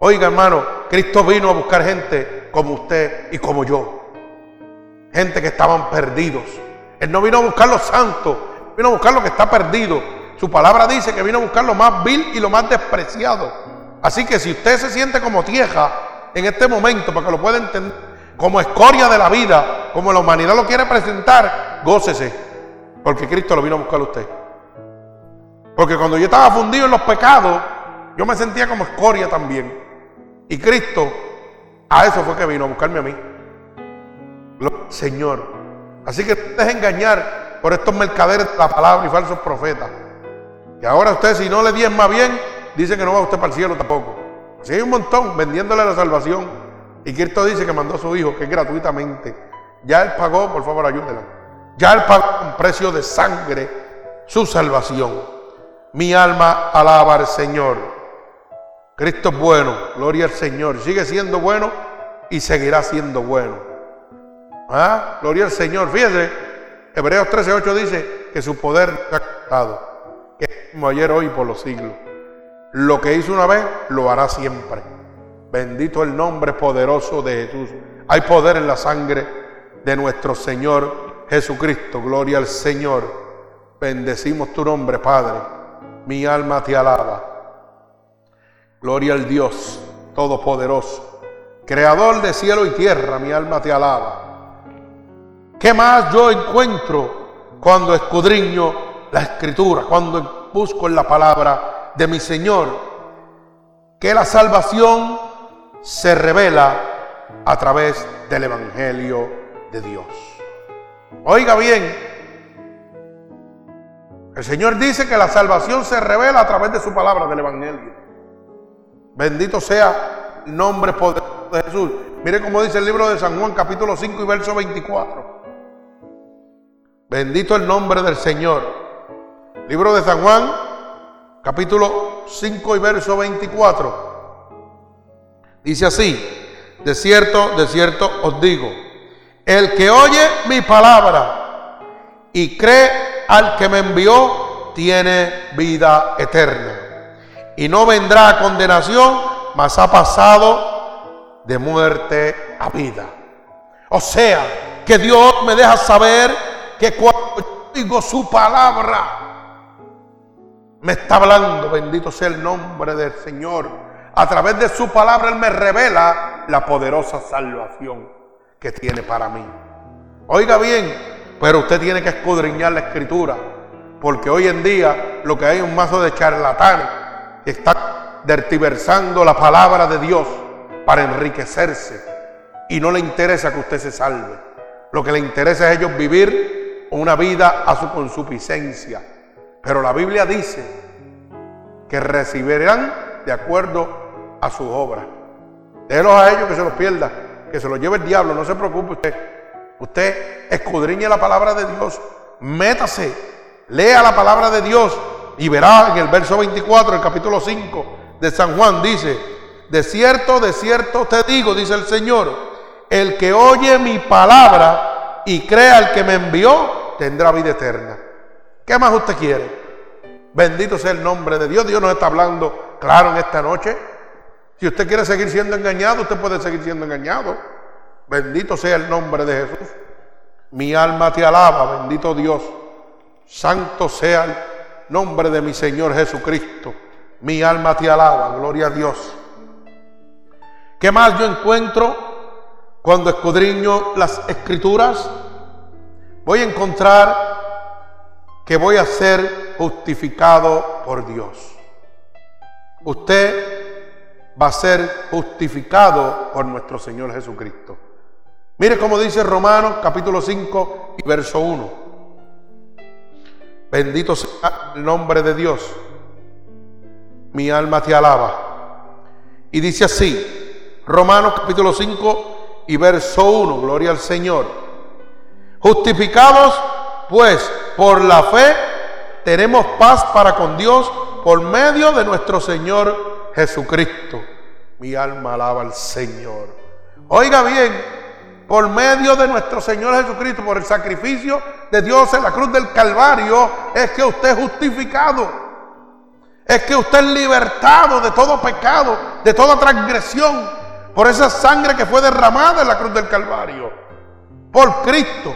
Oiga hermano, Cristo vino a buscar gente como usted y como yo. Gente que estaban perdidos. Él no vino a buscar los santos, vino a buscar lo que está perdido. Su palabra dice que vino a buscar lo más vil y lo más despreciado. Así que si usted se siente como tieja en este momento, para que lo pueda entender, como escoria de la vida, como la humanidad lo quiere presentar, gócese, porque Cristo lo vino a buscar a usted. Porque cuando yo estaba fundido en los pecados, yo me sentía como escoria también. Y Cristo a eso fue que vino a buscarme a mí. Señor. Así que no deje engañar por estos mercaderes de la palabra y falsos profetas. Y ahora usted si no le diezma bien, dice que no va usted para el cielo tampoco. Si hay un montón vendiéndole la salvación. Y Cristo dice que mandó a su hijo, que es gratuitamente. Ya Él pagó, por favor ayúdela. Ya Él pagó un precio de sangre su salvación. Mi alma alaba al Señor. Cristo es bueno, gloria al Señor. Sigue siendo bueno y seguirá siendo bueno. ¿Ah? Gloria al Señor. Fíjese, Hebreos 13:8 dice que su poder ha quitado, que es como ayer, hoy, por los siglos. Lo que hizo una vez, lo hará siempre. Bendito el nombre poderoso de Jesús. Hay poder en la sangre de nuestro Señor Jesucristo. Gloria al Señor. Bendecimos tu nombre, Padre. Mi alma te alaba. Gloria al Dios Todopoderoso. Creador de cielo y tierra, mi alma te alaba. ¿Qué más yo encuentro cuando escudriño la escritura, cuando busco en la palabra de mi Señor, que la salvación se revela a través del Evangelio de Dios. Oiga bien, el Señor dice que la salvación se revela a través de su palabra del Evangelio. Bendito sea el nombre poderoso de Jesús. Mire cómo dice el libro de San Juan capítulo 5 y verso 24. Bendito el nombre del Señor. Libro de San Juan capítulo 5 y verso 24. Dice así, de cierto, de cierto os digo, el que oye mi palabra y cree al que me envió, tiene vida eterna. Y no vendrá a condenación, mas ha pasado de muerte a vida. O sea, que Dios me deja saber que cuando digo su palabra, me está hablando, bendito sea el nombre del Señor. A través de su palabra Él me revela la poderosa salvación que tiene para mí. Oiga bien, pero usted tiene que escudriñar la escritura, porque hoy en día lo que hay es un mazo de charlatanes que están dertiversando la palabra de Dios para enriquecerse y no le interesa que usted se salve. Lo que le interesa es ellos vivir una vida a su consuficiencia pero la Biblia dice que recibirán de acuerdo a su obra. Déjelos a ellos que se los pierda, que se lo lleve el diablo, no se preocupe usted. Usted escudriñe la palabra de Dios, métase, lea la palabra de Dios y verá en el verso 24, el capítulo 5 de San Juan, dice, de cierto, de cierto te digo, dice el Señor, el que oye mi palabra y crea al que me envió, tendrá vida eterna. ¿Qué más usted quiere? Bendito sea el nombre de Dios. Dios nos está hablando claro en esta noche. Si usted quiere seguir siendo engañado, usted puede seguir siendo engañado. Bendito sea el nombre de Jesús. Mi alma te alaba, bendito Dios. Santo sea el nombre de mi Señor Jesucristo. Mi alma te alaba, gloria a Dios. ¿Qué más yo encuentro cuando escudriño las escrituras? Voy a encontrar que voy a ser justificado por Dios. Usted va a ser justificado por nuestro Señor Jesucristo. Mire cómo dice Romanos capítulo 5 y verso 1. Bendito sea el nombre de Dios. Mi alma te alaba. Y dice así, Romanos capítulo 5 y verso 1, gloria al Señor. Justificados pues por la fe tenemos paz para con Dios por medio de nuestro Señor Jesucristo. Mi alma alaba al Señor. Oiga bien, por medio de nuestro Señor Jesucristo, por el sacrificio de Dios en la cruz del Calvario, es que usted es justificado. Es que usted es libertado de todo pecado, de toda transgresión, por esa sangre que fue derramada en la cruz del Calvario. Por Cristo,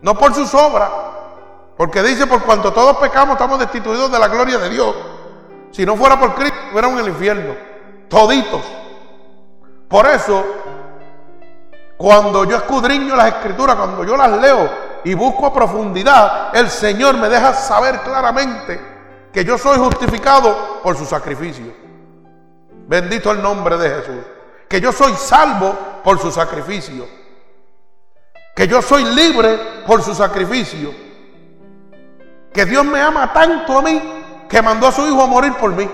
no por sus obras. Porque dice, por cuanto todos pecamos, estamos destituidos de la gloria de Dios. Si no fuera por Cristo, fuéramos en el infierno. Toditos. Por eso, cuando yo escudriño las escrituras, cuando yo las leo y busco a profundidad, el Señor me deja saber claramente que yo soy justificado por su sacrificio. Bendito el nombre de Jesús. Que yo soy salvo por su sacrificio. Que yo soy libre por su sacrificio que Dios me ama tanto a mí que mandó a su hijo a morir por mí.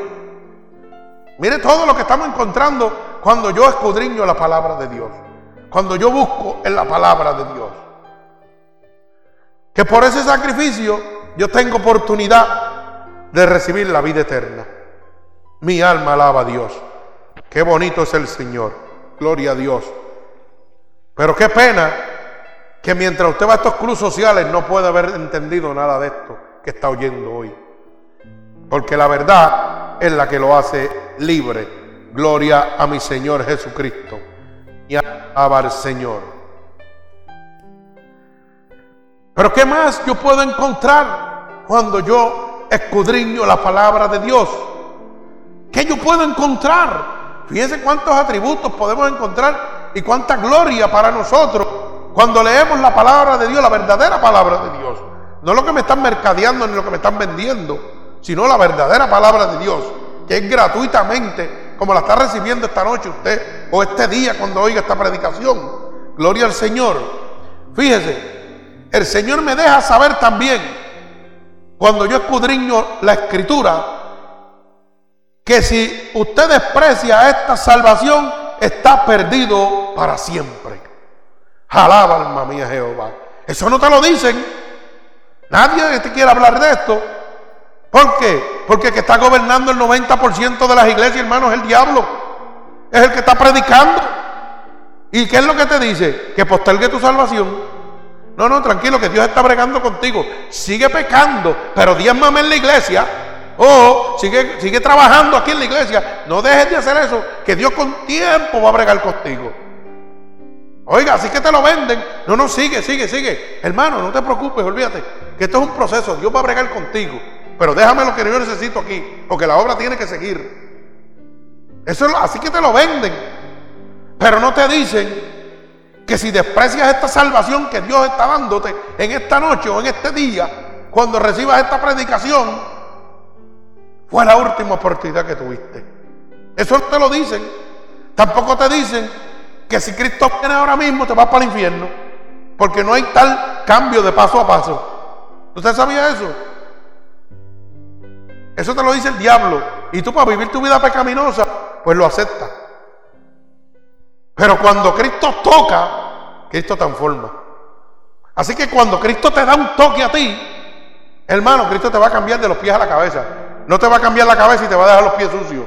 Mire todo lo que estamos encontrando cuando yo escudriño la palabra de Dios. Cuando yo busco en la palabra de Dios. Que por ese sacrificio yo tengo oportunidad de recibir la vida eterna. Mi alma alaba a Dios. Qué bonito es el Señor. Gloria a Dios. Pero qué pena que mientras usted va a estos clubes sociales no puede haber entendido nada de esto que está oyendo hoy. Porque la verdad es la que lo hace libre. Gloria a mi Señor Jesucristo. Y alaba al Señor. Pero ¿qué más yo puedo encontrar cuando yo escudriño la palabra de Dios? ¿Qué yo puedo encontrar? Fíjense cuántos atributos podemos encontrar y cuánta gloria para nosotros cuando leemos la palabra de Dios, la verdadera palabra de Dios. No lo que me están mercadeando ni lo que me están vendiendo, sino la verdadera palabra de Dios, que es gratuitamente, como la está recibiendo esta noche usted o este día cuando oiga esta predicación. Gloria al Señor. Fíjese, el Señor me deja saber también, cuando yo escudriño la escritura, que si usted desprecia esta salvación, está perdido para siempre. Alaba alma mía Jehová. Eso no te lo dicen Nadie te quiere hablar de esto. ¿Por qué? Porque el que está gobernando el 90% de las iglesias, hermanos, es el diablo. Es el que está predicando. ¿Y qué es lo que te dice? Que postergue tu salvación. No, no, tranquilo, que Dios está bregando contigo. Sigue pecando, pero diezmame en la iglesia. O sigue, sigue trabajando aquí en la iglesia. No dejes de hacer eso, que Dios con tiempo va a bregar contigo. Oiga, así que te lo venden. No, no, sigue, sigue, sigue. Hermano, no te preocupes, olvídate. Que esto es un proceso. Dios va a bregar contigo. Pero déjame lo que yo necesito aquí. Porque la obra tiene que seguir. Eso es, así que te lo venden. Pero no te dicen que si desprecias esta salvación que Dios está dándote en esta noche o en este día, cuando recibas esta predicación, fue la última oportunidad que tuviste. Eso te lo dicen. Tampoco te dicen que si Cristo viene ahora mismo te vas para el infierno. Porque no hay tal cambio de paso a paso. ¿Usted sabía eso? Eso te lo dice el diablo. Y tú para vivir tu vida pecaminosa, pues lo aceptas. Pero cuando Cristo toca, Cristo transforma. Así que cuando Cristo te da un toque a ti, hermano, Cristo te va a cambiar de los pies a la cabeza. No te va a cambiar la cabeza y te va a dejar los pies sucios.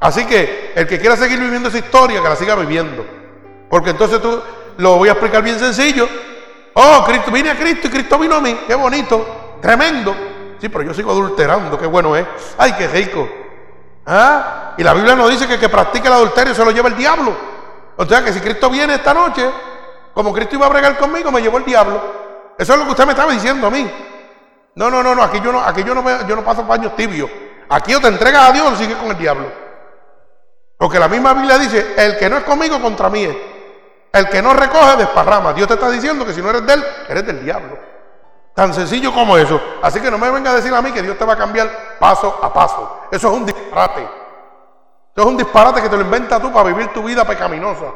Así que el que quiera seguir viviendo esa historia, que la siga viviendo. Porque entonces tú lo voy a explicar bien sencillo. Oh, Cristo, vine a Cristo y Cristo vino a mí. Qué bonito, tremendo. Sí, pero yo sigo adulterando, qué bueno es. Ay, qué rico. ¿Ah? Y la Biblia nos dice que el que practica el adulterio se lo lleva el diablo. O sea que si Cristo viene esta noche, como Cristo iba a bregar conmigo, me llevó el diablo. Eso es lo que usted me estaba diciendo a mí. No, no, no, no, aquí yo no, aquí yo no, yo no paso paños tibios. Aquí o te entregas a Dios o sigues con el diablo. Porque la misma Biblia dice, el que no es conmigo contra mí es. El que no recoge desparrama. Dios te está diciendo que si no eres de él, eres del diablo. Tan sencillo como eso. Así que no me venga a decir a mí que Dios te va a cambiar paso a paso. Eso es un disparate. Eso es un disparate que te lo inventas tú para vivir tu vida pecaminosa.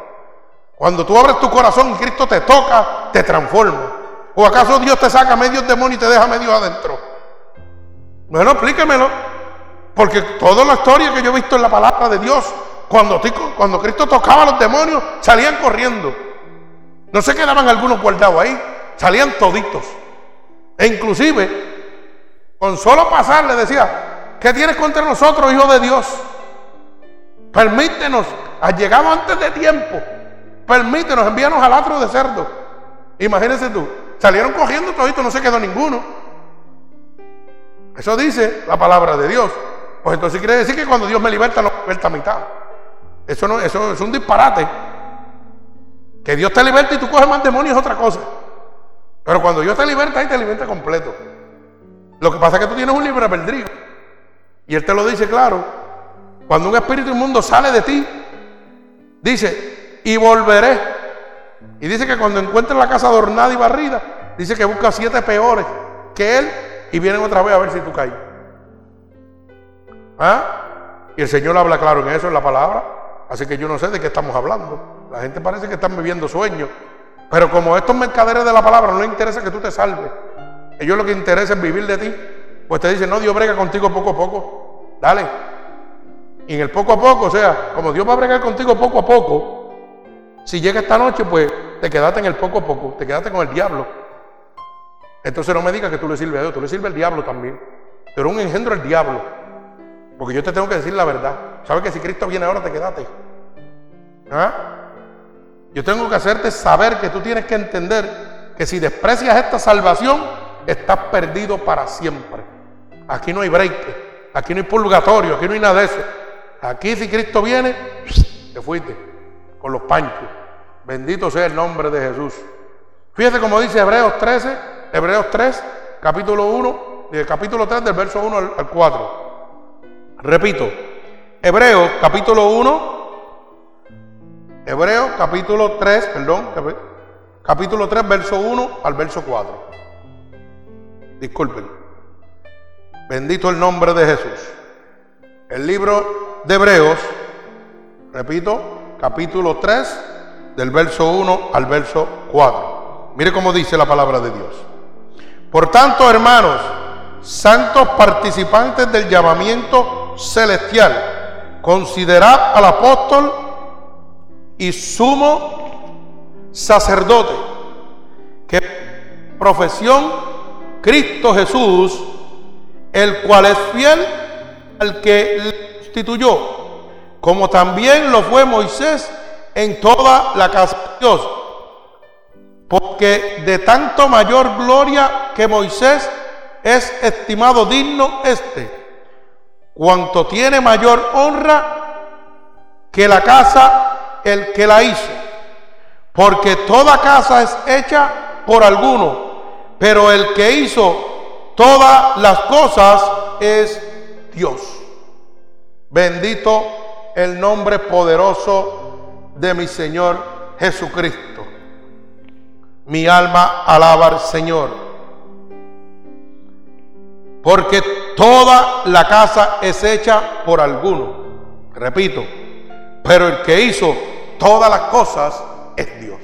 Cuando tú abres tu corazón y Cristo te toca, te transforma. ¿O acaso Dios te saca medio demonio y te deja medio adentro? Bueno, explíquemelo. Porque toda la historia que yo he visto en la palabra de Dios cuando, cuando Cristo tocaba a los demonios, salían corriendo. No se quedaban algunos guardados ahí, salían toditos. E inclusive, con solo pasar le decía, ¿qué tienes contra nosotros, hijo de Dios? Permítenos, has llegado antes de tiempo. Permítenos, envíanos al atro de cerdo. Imagínense tú, salieron cogiendo toditos, no se quedó ninguno. Eso dice la palabra de Dios. Pues entonces quiere decir que cuando Dios me liberta, no me liberta a mitad. Eso, no, eso es un disparate. Que Dios te liberta y tú coges más demonios es otra cosa. Pero cuando Dios te liberta, ahí te liberta completo. Lo que pasa es que tú tienes un libre albedrío. Y Él te lo dice claro. Cuando un espíritu inmundo sale de ti, dice, y volveré. Y dice que cuando encuentre la casa adornada y barrida, dice que busca siete peores que Él y vienen otra vez a ver si tú caes. ¿Ah? Y el Señor habla claro en eso, en la palabra. Así que yo no sé de qué estamos hablando. La gente parece que están viviendo sueños. Pero como estos mercaderes de la palabra no les interesa que tú te salves, ellos lo que interesa es vivir de ti, pues te dicen, no, Dios brega contigo poco a poco. Dale. Y en el poco a poco, o sea, como Dios va a bregar contigo poco a poco, si llega esta noche, pues te quedaste en el poco a poco, te quedaste con el diablo. Entonces no me digas que tú le sirves a Dios, tú le sirves al diablo también. Pero un engendro al diablo. Porque yo te tengo que decir la verdad. ¿Sabes que si Cristo viene ahora te quedaste? ¿Ah? Yo tengo que hacerte saber que tú tienes que entender que si desprecias esta salvación, estás perdido para siempre. Aquí no hay break, aquí no hay purgatorio, aquí no hay nada de eso. Aquí si Cristo viene, te fuiste con los panchos. Bendito sea el nombre de Jesús. Fíjate como dice Hebreos 13, Hebreos 3, capítulo 1, del capítulo 3 del verso 1 al 4. Repito, Hebreos capítulo 1, Hebreos capítulo 3, perdón, capítulo 3, verso 1 al verso 4. Disculpen. Bendito el nombre de Jesús. El libro de Hebreos, repito, capítulo 3, del verso 1 al verso 4. Mire cómo dice la palabra de Dios. Por tanto, hermanos, santos participantes del llamamiento celestial. Considerad al apóstol y sumo sacerdote, que profesión Cristo Jesús, el cual es fiel al que le instituyó, como también lo fue Moisés en toda la casa de Dios. Porque de tanto mayor gloria que Moisés es estimado digno este cuanto tiene mayor honra que la casa el que la hizo. Porque toda casa es hecha por alguno, pero el que hizo todas las cosas es Dios. Bendito el nombre poderoso de mi Señor Jesucristo. Mi alma alaba al Señor porque toda la casa es hecha por alguno. Repito, pero el que hizo todas las cosas es Dios.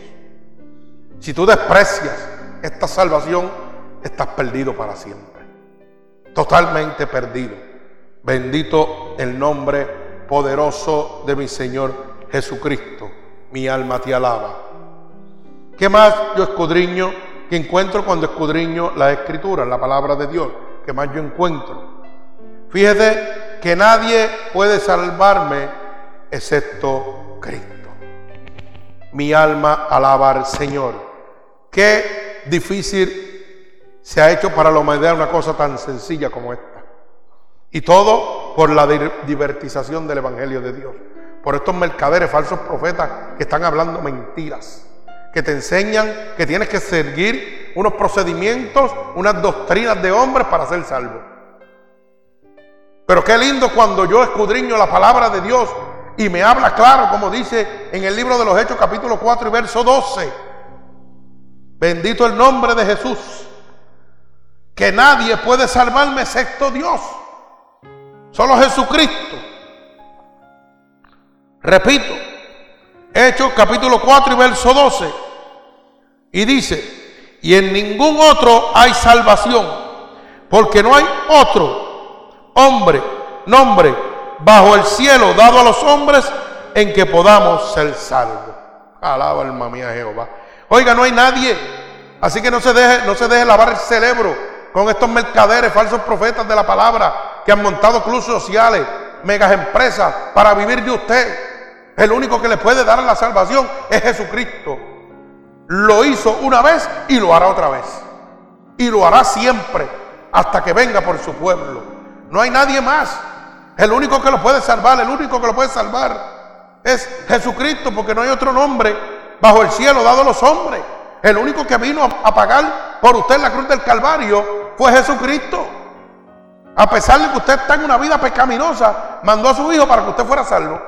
Si tú desprecias esta salvación, estás perdido para siempre. Totalmente perdido. Bendito el nombre poderoso de mi Señor Jesucristo. mi alma te alaba. ¿Qué más yo escudriño que encuentro cuando escudriño la escritura, la palabra de Dios? ¿Qué más yo encuentro? Fíjese que nadie puede salvarme excepto Cristo. Mi alma alaba al Señor. Qué difícil se ha hecho para la humanidad una cosa tan sencilla como esta. Y todo por la divertización del Evangelio de Dios. Por estos mercaderes, falsos profetas que están hablando mentiras. Que te enseñan que tienes que seguir unos procedimientos, unas doctrinas de hombres para ser salvo. Pero qué lindo cuando yo escudriño la palabra de Dios y me habla claro, como dice en el libro de los Hechos capítulo 4 y verso 12. Bendito el nombre de Jesús. Que nadie puede salvarme excepto Dios. Solo Jesucristo. Repito, Hechos capítulo 4 y verso 12. Y dice, y en ningún otro hay salvación, porque no hay otro hombre, nombre, bajo el cielo dado a los hombres en que podamos ser salvos. Alaba alma mía Jehová. Oiga, no hay nadie. Así que no se deje, no se deje lavar el cerebro con estos mercaderes, falsos profetas de la palabra que han montado clubes sociales, megas empresas para vivir de usted. El único que le puede dar la salvación es Jesucristo. Lo hizo una vez y lo hará otra vez. Y lo hará siempre hasta que venga por su pueblo. No hay nadie más. El único que lo puede salvar, el único que lo puede salvar es Jesucristo, porque no hay otro nombre bajo el cielo dado a los hombres. El único que vino a pagar por usted la cruz del Calvario fue Jesucristo. A pesar de que usted está en una vida pecaminosa, mandó a su Hijo para que usted fuera salvo.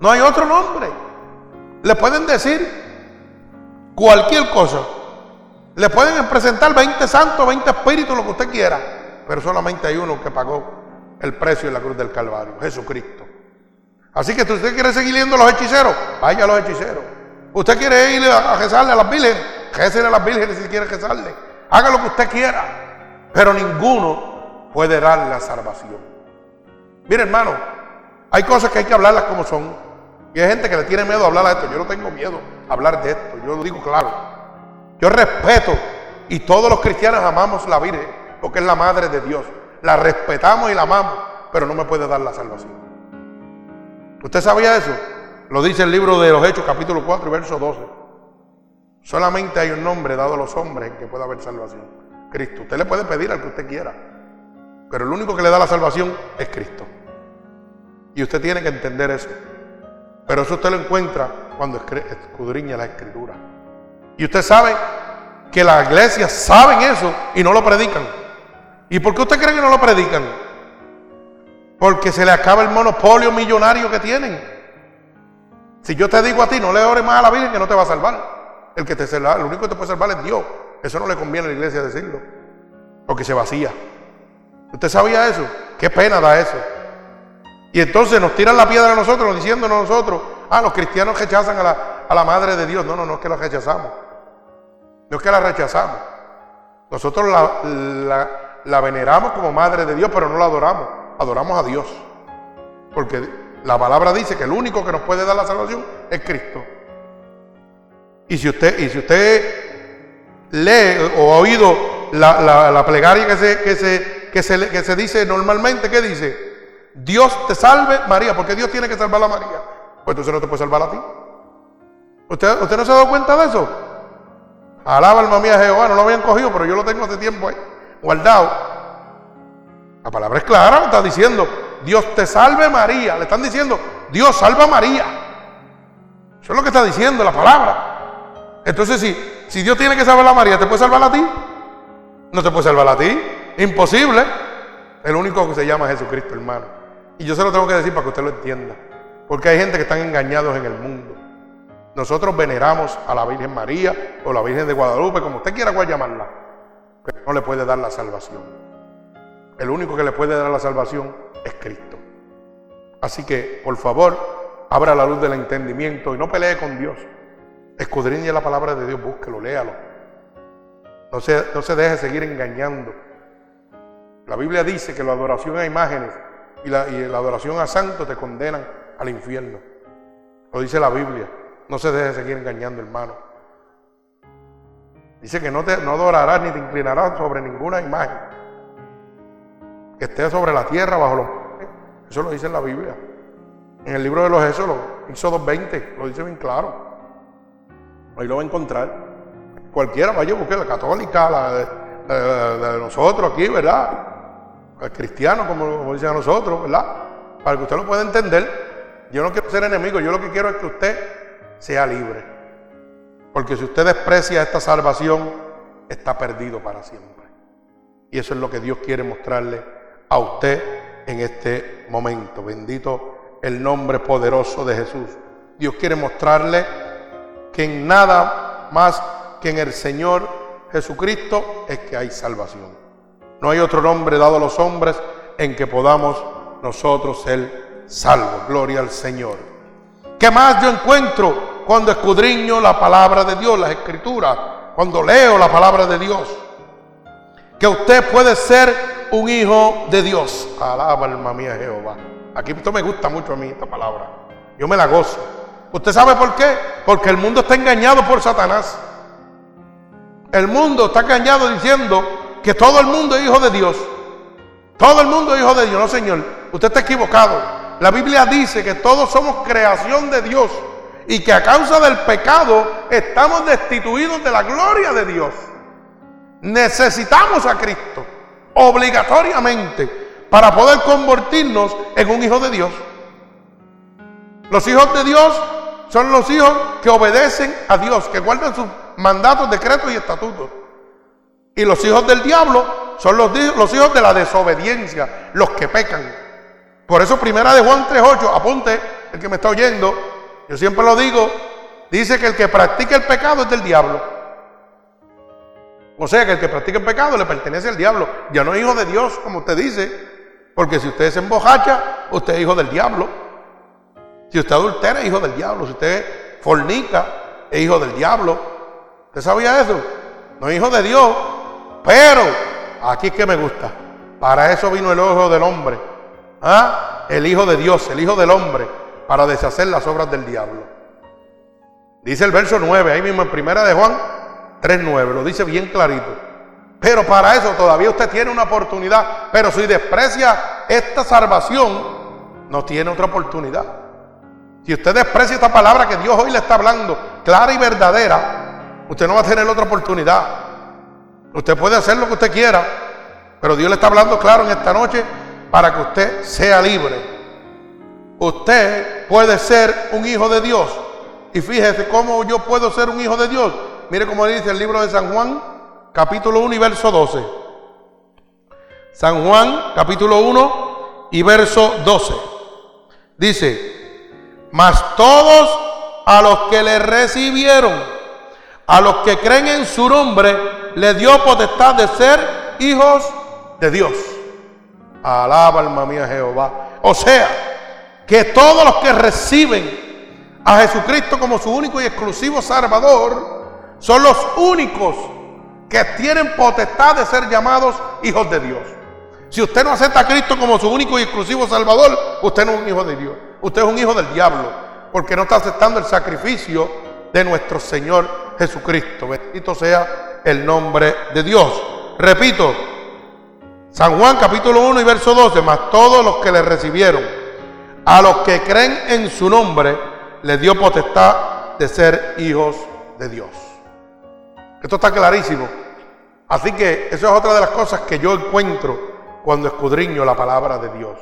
No hay otro nombre. Le pueden decir cualquier cosa. Le pueden presentar 20 santos, 20 espíritus, lo que usted quiera. Pero solamente hay uno que pagó el precio en la cruz del Calvario, Jesucristo. Así que si usted quiere seguir yendo a los hechiceros, vaya a los hechiceros. Usted quiere ir a rezarle a las vírgenes, rezarle a las vírgenes si quiere rezarle. Haga lo que usted quiera, pero ninguno puede dar la salvación. Mire, hermano, hay cosas que hay que hablarlas como son. Y hay gente que le tiene miedo a hablar de esto. Yo no tengo miedo a hablar de esto. Yo lo digo claro. Yo respeto y todos los cristianos amamos la Virgen porque es la madre de Dios. La respetamos y la amamos, pero no me puede dar la salvación. ¿Usted sabía eso? Lo dice el libro de los Hechos, capítulo 4 verso 12. Solamente hay un nombre dado a los hombres que pueda haber salvación. Cristo. Usted le puede pedir al que usted quiera. Pero el único que le da la salvación es Cristo. Y usted tiene que entender eso. Pero eso usted lo encuentra cuando escudriña la escritura. Y usted sabe que las iglesias saben eso y no lo predican. ¿Y por qué usted cree que no lo predican? Porque se le acaba el monopolio millonario que tienen. Si yo te digo a ti, no le ores más a la Virgen que no te va a salvar. El que te salva, el único que te puede salvar es Dios. Eso no le conviene a la iglesia decirlo. Porque se vacía. ¿Usted sabía eso? Qué pena da eso. Y entonces nos tiran la piedra a nosotros, diciéndonos nosotros, ah, los cristianos rechazan a la, a la Madre de Dios. No, no, no es que la rechazamos. No es que la rechazamos. Nosotros la, la, veneramos como Madre de Dios, pero no la adoramos. Adoramos a Dios. Porque la palabra dice que el único que nos puede dar la salvación es Cristo. Y si usted, y si usted lee o ha oído la, la plegaria que se, que se que se, dice normalmente, ¿qué dice? Dios te salve María, porque Dios tiene que salvar a María. Pues entonces no te puede salvar a ti. ¿Usted, no se ha dado cuenta de eso? Alaba alma mía Jehová, no lo habían cogido, pero yo lo tengo hace tiempo ahí, guardado. La palabra es clara, está diciendo, Dios te salve María. Le están diciendo, Dios salva a María. Eso es lo que está diciendo la palabra. Entonces, si, si Dios tiene que salvar a María, ¿te puede salvar a ti? No te puede salvar a ti. Imposible. El único que se llama Jesucristo, hermano. Y yo se lo tengo que decir para que usted lo entienda. Porque hay gente que están engañados en el mundo. Nosotros veneramos a la Virgen María o la Virgen de Guadalupe, como usted quiera llamarla, pero no le puede dar la salvación. El único que le puede dar la salvación es Cristo. Así que, por favor, abra la luz del entendimiento y no pelee con Dios. Escudriñe la palabra de Dios, búsquelo, léalo. No se, no se deje seguir engañando. La Biblia dice que la adoración a imágenes y la, adoración a santos te condenan al infierno. Lo dice la Biblia. No se deje seguir engañando, hermano. Dice que no, te, no adorarás ni te inclinarás sobre ninguna imagen que esté sobre la tierra, bajo los... Eso lo dice en la Biblia. En el libro de los Éxodos, Éxodo 20, lo dice bien claro. Ahí lo va a encontrar. Cualquiera vaya a buscar la católica, la de, nosotros aquí, ¿verdad? Cristiano, como, como dicen a nosotros, ¿verdad? Para que usted lo pueda entender. Yo no quiero ser enemigo, yo lo que quiero es que usted sea libre. Porque si usted desprecia esta salvación, está perdido para siempre. Y eso es lo que Dios quiere mostrarle a usted en este momento. Bendito el nombre poderoso de Jesús. Dios quiere mostrarle que en nada más que en el Señor Jesucristo es que hay salvación. No hay otro nombre dado a los hombres en que podamos nosotros ser salvos. Gloria al Señor. ¿Qué más yo encuentro cuando escudriño la palabra de Dios, las escrituras, cuando leo la palabra de Dios? Que usted puede ser un hijo de Dios. Alaba alma mía Jehová. Aquí esto me gusta mucho a mí esta palabra. Yo me la gozo. ¿Usted sabe por qué? Porque el mundo está engañado por Satanás. El mundo está engañado diciendo que todo el mundo es hijo de Dios. Todo el mundo es hijo de Dios. No, Señor. Usted está equivocado. La Biblia dice que todos somos creación de Dios y que a causa del pecado estamos destituidos de la gloria de Dios. Necesitamos a Cristo obligatoriamente para poder convertirnos en un hijo de Dios. Los hijos de Dios son los hijos que obedecen a Dios, que guardan sus mandatos, decretos y estatutos. Y los hijos del diablo son los, hijos de la desobediencia, los que pecan. Por eso primera de Juan 3.8, apunte el que me está oyendo, yo siempre lo digo, dice que el que practica el pecado es del diablo. O sea que el que practica el pecado le pertenece al diablo. Ya no es hijo de Dios, como usted dice. Porque si usted se embojacha, usted es hijo del diablo. Si usted adultera, es hijo del diablo. Si usted fornica, es hijo del diablo. ¿Usted sabía eso? No es hijo de Dios. Pero, aquí es que me gusta. Para eso vino el ojo del hombre. ¿Ah? El hijo de Dios, el hijo del hombre. Para deshacer las obras del diablo. Dice el verso 9, ahí mismo en primera de Juan 3.9, lo dice bien clarito. Pero para eso todavía usted tiene una oportunidad. Pero si desprecia esta salvación, no tiene otra oportunidad. Si usted desprecia esta palabra que Dios hoy le está hablando, clara y verdadera, usted no va a tener otra oportunidad. Usted puede hacer lo que usted quiera, pero Dios le está hablando claro en esta noche para que usted sea libre. Usted puede ser un hijo de Dios. Y fíjese cómo yo puedo ser un hijo de Dios Mire cómo dice el libro de San Juan, capítulo 1 y verso 12. San Juan, capítulo 1 y verso 12. Dice, mas todos a los que le recibieron, a los que creen en su nombre, le dio potestad de ser hijos de Dios. Alaba alma mía Jehová. O sea, que todos los que reciben a Jesucristo como su único y exclusivo Salvador, son los únicos que tienen potestad de ser llamados hijos de Dios. Si usted no acepta a Cristo como su único y exclusivo Salvador, usted no es un hijo de Dios. Usted es un hijo del diablo, porque no está aceptando el sacrificio de nuestro Señor Jesucristo. Bendito sea el nombre de Dios. Repito, San Juan capítulo 1 y verso 12, más todos los que le recibieron, a los que creen en su nombre, les dio potestad de ser hijos de Dios. Esto está clarísimo. Así que eso es otra de las cosas que yo encuentro cuando escudriño la palabra de Dios.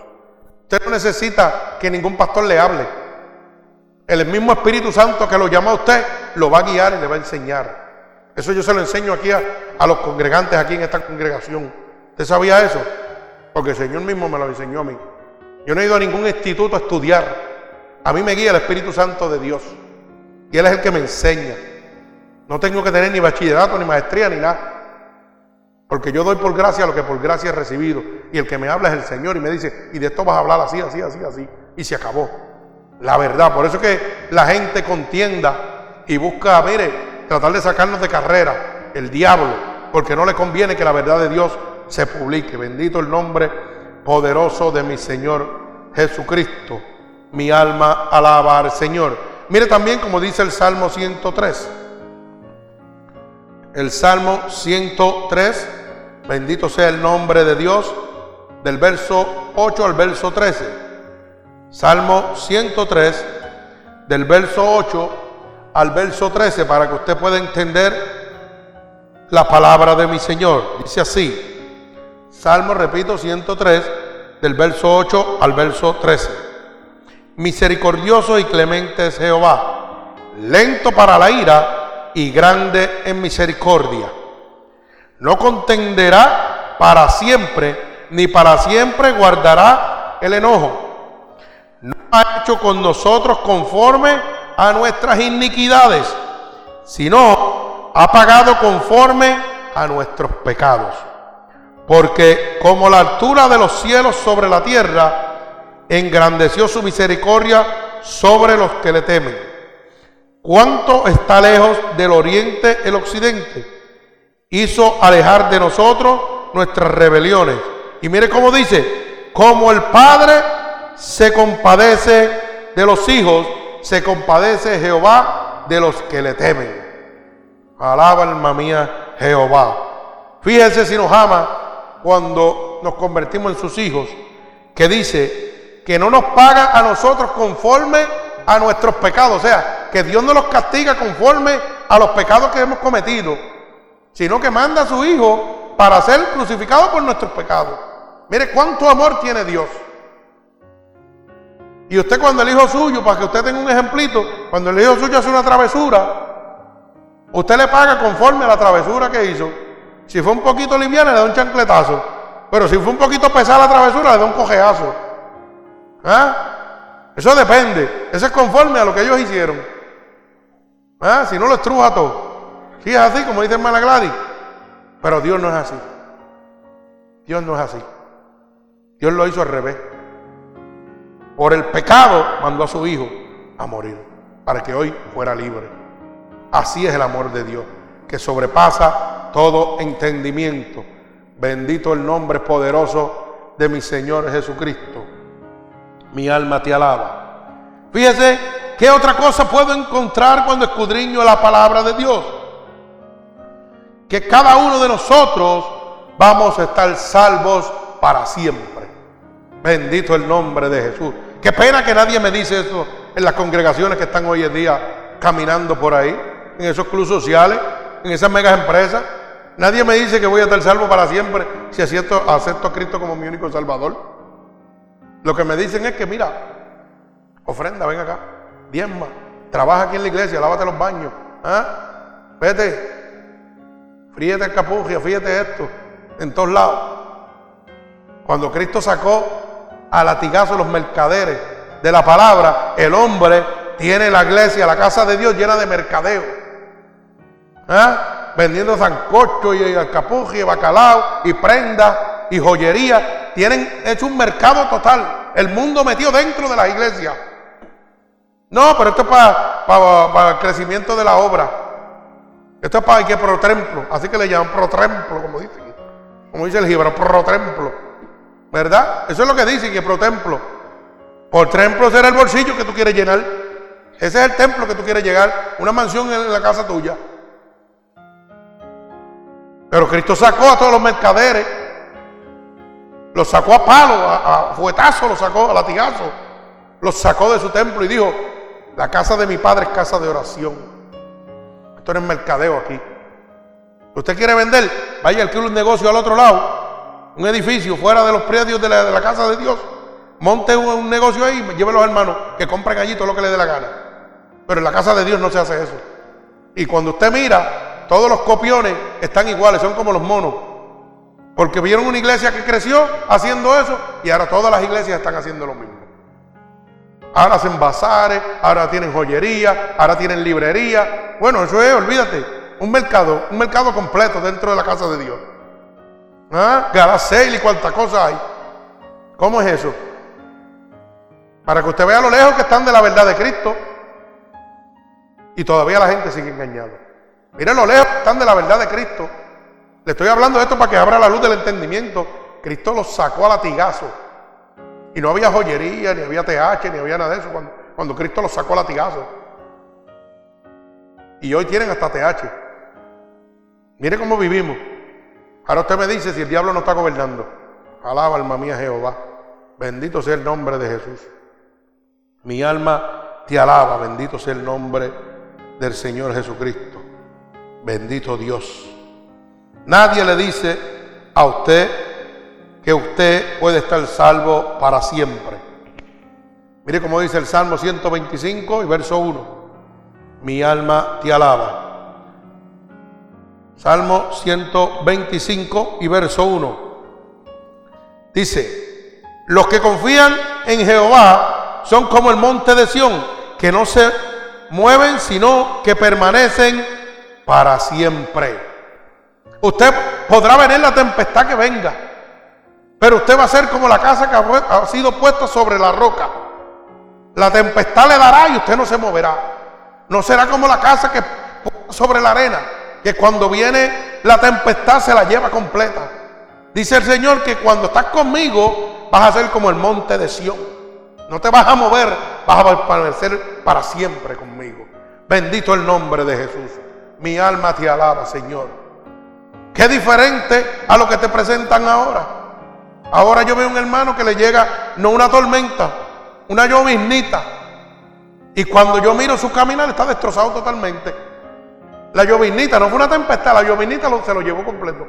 Usted no necesita que ningún pastor le hable. El mismo Espíritu Santo que lo llama a usted lo va a guiar y le va a enseñar. Eso yo se lo enseño aquí a, los congregantes aquí en esta congregación. ¿Usted sabía eso? Porque el Señor mismo me lo enseñó a mí. Yo no he ido a ningún instituto a estudiar. A mí me guía el Espíritu Santo de Dios. Y Él es el que me enseña. No tengo que tener ni bachillerato, ni maestría, ni nada. Porque yo doy por gracia lo que por gracia he recibido. Y el que me habla es el Señor y me dice, y de esto vas a hablar así, así, así, así. Y se acabó. La verdad. Por eso es que la gente contienda y busca, mire, tratar de sacarnos de carrera. El diablo. Porque no le conviene que la verdad de Dios se publique. Bendito el nombre poderoso de mi Señor Jesucristo. Mi alma alaba al Señor. Mire también como dice el Salmo 103. El Salmo 103, bendito sea el nombre de Dios, del verso 8 al verso 13. Salmo 103, del verso 8 al verso 13, para que usted pueda entender la palabra de mi Señor. Dice así, Salmo, repito, 103, del verso 8 al verso 13. Misericordioso y clemente es Jehová, lento para la ira y grande en misericordia. No contenderá para siempre, ni para siempre guardará el enojo. No ha hecho con nosotros conforme a nuestras iniquidades, sino ha pagado conforme a nuestros pecados. Porque como la altura de los cielos sobre la tierra, engrandeció su misericordia sobre los que le temen. ¿Cuánto está lejos del oriente el occidente? Hizo alejar de nosotros nuestras rebeliones. Y mire cómo dice, como el Padre se compadece de los hijos, se compadece Jehová de los que le temen. Alaba alma mía Jehová. Fíjense si nos ama cuando nos convertimos en sus hijos, que dice, que no nos paga a nosotros conforme a nuestros pecados. O sea, que Dios no los castiga conforme a los pecados que hemos cometido, sino que manda a su Hijo para ser crucificado por nuestros pecados. Mire cuánto amor tiene Dios. Y usted cuando el hijo suyo, para que usted tenga un ejemplito, cuando el hijo suyo hace una travesura, usted le paga conforme a la travesura que hizo. Si fue un poquito liviana, le da un chancletazo. Pero si fue un poquito pesada la travesura, le da un cojeazo. ¿Ah? Eso depende. Eso es conforme a lo que ellos hicieron. ¿Ah? Si no lo estruja todo. Si es así, como dice hermana Gladys. Pero Dios no es así. Dios no es así. Dios lo hizo al revés. Por el pecado mandó a su hijo a morir. Para que hoy fuera libre. Así es el amor de Dios. Que sobrepasa todo entendimiento. Bendito el nombre poderoso de mi Señor Jesucristo mi alma te alaba. Fíjese, ¿qué otra cosa puedo encontrar cuando escudriño la palabra de Dios? Que cada uno de nosotros vamos a estar salvos para siempre. Bendito el nombre de Jesús. Qué pena que nadie me dice eso en las congregaciones que están hoy en día caminando por ahí, en esos clubes sociales, en esas megas empresas. Nadie me dice que voy a estar salvo para siempre si acepto, acepto a Cristo como mi único Salvador. Lo que me dicen es que, mira, ofrenda, ven acá, diezma, trabaja aquí en la iglesia, lávate los baños, ¿ah? vete, fríete el capugio, fíjate esto, en todos lados. Cuando Cristo sacó a latigazo los mercaderes de la palabra, el hombre tiene la iglesia, la casa de Dios llena de mercadeo. ¿Ah? Vendiendo zancocho y alcapuje, y bacalao y prenda y joyería tienen hecho un mercado total, el mundo metido dentro de la iglesia. No, pero esto es para, el crecimiento de la obra. Esto es para que pro templo, así que le llaman pro templo, como dicen, como dice el Gibra, pro templo. ¿Verdad? Eso es lo que dicen, que pro templo. Por templo será el bolsillo que tú quieres llenar. Ese es el templo que tú quieres llegar, una mansión en la casa tuya. Pero Cristo sacó a todos los mercaderes lo sacó a palo, a, fuetazo, lo sacó a latigazo. Lo sacó de su templo y dijo, la casa de mi padre es casa de oración. Esto no es mercadeo aquí. ¿Usted quiere vender? Vaya, alquile un negocio al otro lado. Un edificio fuera de los predios de la, casa de Dios. Monte un, negocio ahí lleve a los hermanos que compren allí todo lo que le dé la gana. Pero en la casa de Dios no se hace eso. Y cuando usted mira, todos los copiones están iguales, son como los monos. Porque vieron una iglesia que creció haciendo eso y ahora todas las iglesias están haciendo lo mismo. Ahora hacen bazares, ahora tienen joyería, ahora tienen librería. Bueno, eso es, olvídate, un mercado, un mercado completo dentro de la casa de Dios. ¿Ah? Garacel y cuánta cosa hay. ¿Cómo es eso? Para que usted vea lo lejos que están de la verdad de Cristo. Y todavía la gente sigue engañada. Miren lo lejos que están de la verdad de Cristo. Le estoy hablando de esto para que abra la luz del entendimiento. Cristo los sacó a latigazo. Y no había joyería, ni había TH, ni había nada de eso cuando, cuando Cristo los sacó a latigazo. Y hoy tienen hasta TH. Mire cómo vivimos. Ahora usted me dice si el diablo no está gobernando. Alaba alma mía Jehová. Bendito sea el nombre de Jesús. Mi alma te alaba. Bendito sea el nombre del Señor Jesucristo. Bendito Dios. Nadie le dice a usted que usted puede estar salvo para siempre. Mire cómo dice el Salmo 125 y verso 1. Mi alma te alaba. Salmo 125 y verso 1. Dice, los que confían en Jehová son como el monte de Sión, que no se mueven, sino que permanecen para siempre. Usted podrá venir la tempestad que venga, pero usted va a ser como la casa que ha sido puesta sobre la roca. La tempestad le dará y usted no se moverá. No será como la casa que sobre la arena, que cuando viene la tempestad se la lleva completa. Dice el Señor que cuando estás conmigo vas a ser como el monte de Sión. No te vas a mover, vas a permanecer para siempre conmigo. Bendito el nombre de Jesús. Mi alma te alaba, Señor. Qué diferente a lo que te presentan ahora. Ahora yo veo un hermano que le llega no una tormenta, una lloviznita. Y cuando yo miro su caminar está destrozado totalmente. La llovinita no fue una tempestad, la llovinita se lo llevó completo.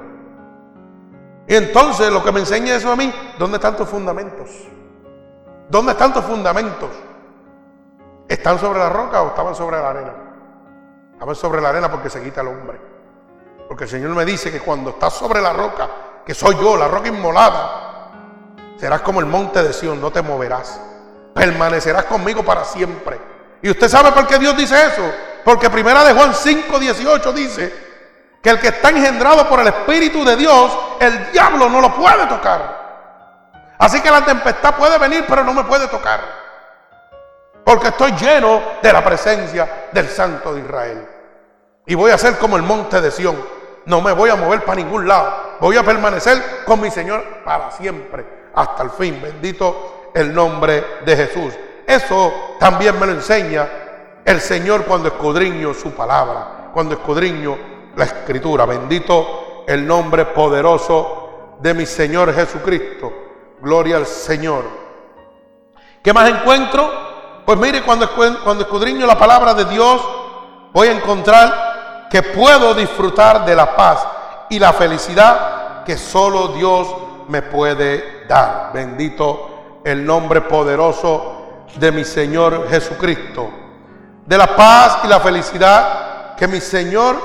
Y entonces lo que me enseña eso a mí, ¿dónde están tus fundamentos? ¿Dónde están tus fundamentos? ¿Están sobre la roca o estaban sobre la arena? Estaban sobre la arena porque se quita el hombre. Porque el Señor me dice que cuando estás sobre la roca, que soy yo, la roca inmolada, serás como el monte de Sión, no te moverás. Permanecerás conmigo para siempre. ¿Y usted sabe por qué Dios dice eso? Porque primera de Juan 5, 18 dice que el que está engendrado por el Espíritu de Dios, el diablo no lo puede tocar. Así que la tempestad puede venir, pero no me puede tocar. Porque estoy lleno de la presencia del Santo de Israel. Y voy a ser como el monte de Sión. No me voy a mover para ningún lado. Voy a permanecer con mi Señor para siempre, hasta el fin. Bendito el nombre de Jesús. Eso también me lo enseña el Señor cuando escudriño su palabra, cuando escudriño la escritura. Bendito el nombre poderoso de mi Señor Jesucristo. Gloria al Señor. ¿Qué más encuentro? Pues mire, cuando, cuando escudriño la palabra de Dios, voy a encontrar que puedo disfrutar de la paz y la felicidad que solo Dios me puede dar. Bendito el nombre poderoso de mi Señor Jesucristo de la paz y la felicidad que mi Señor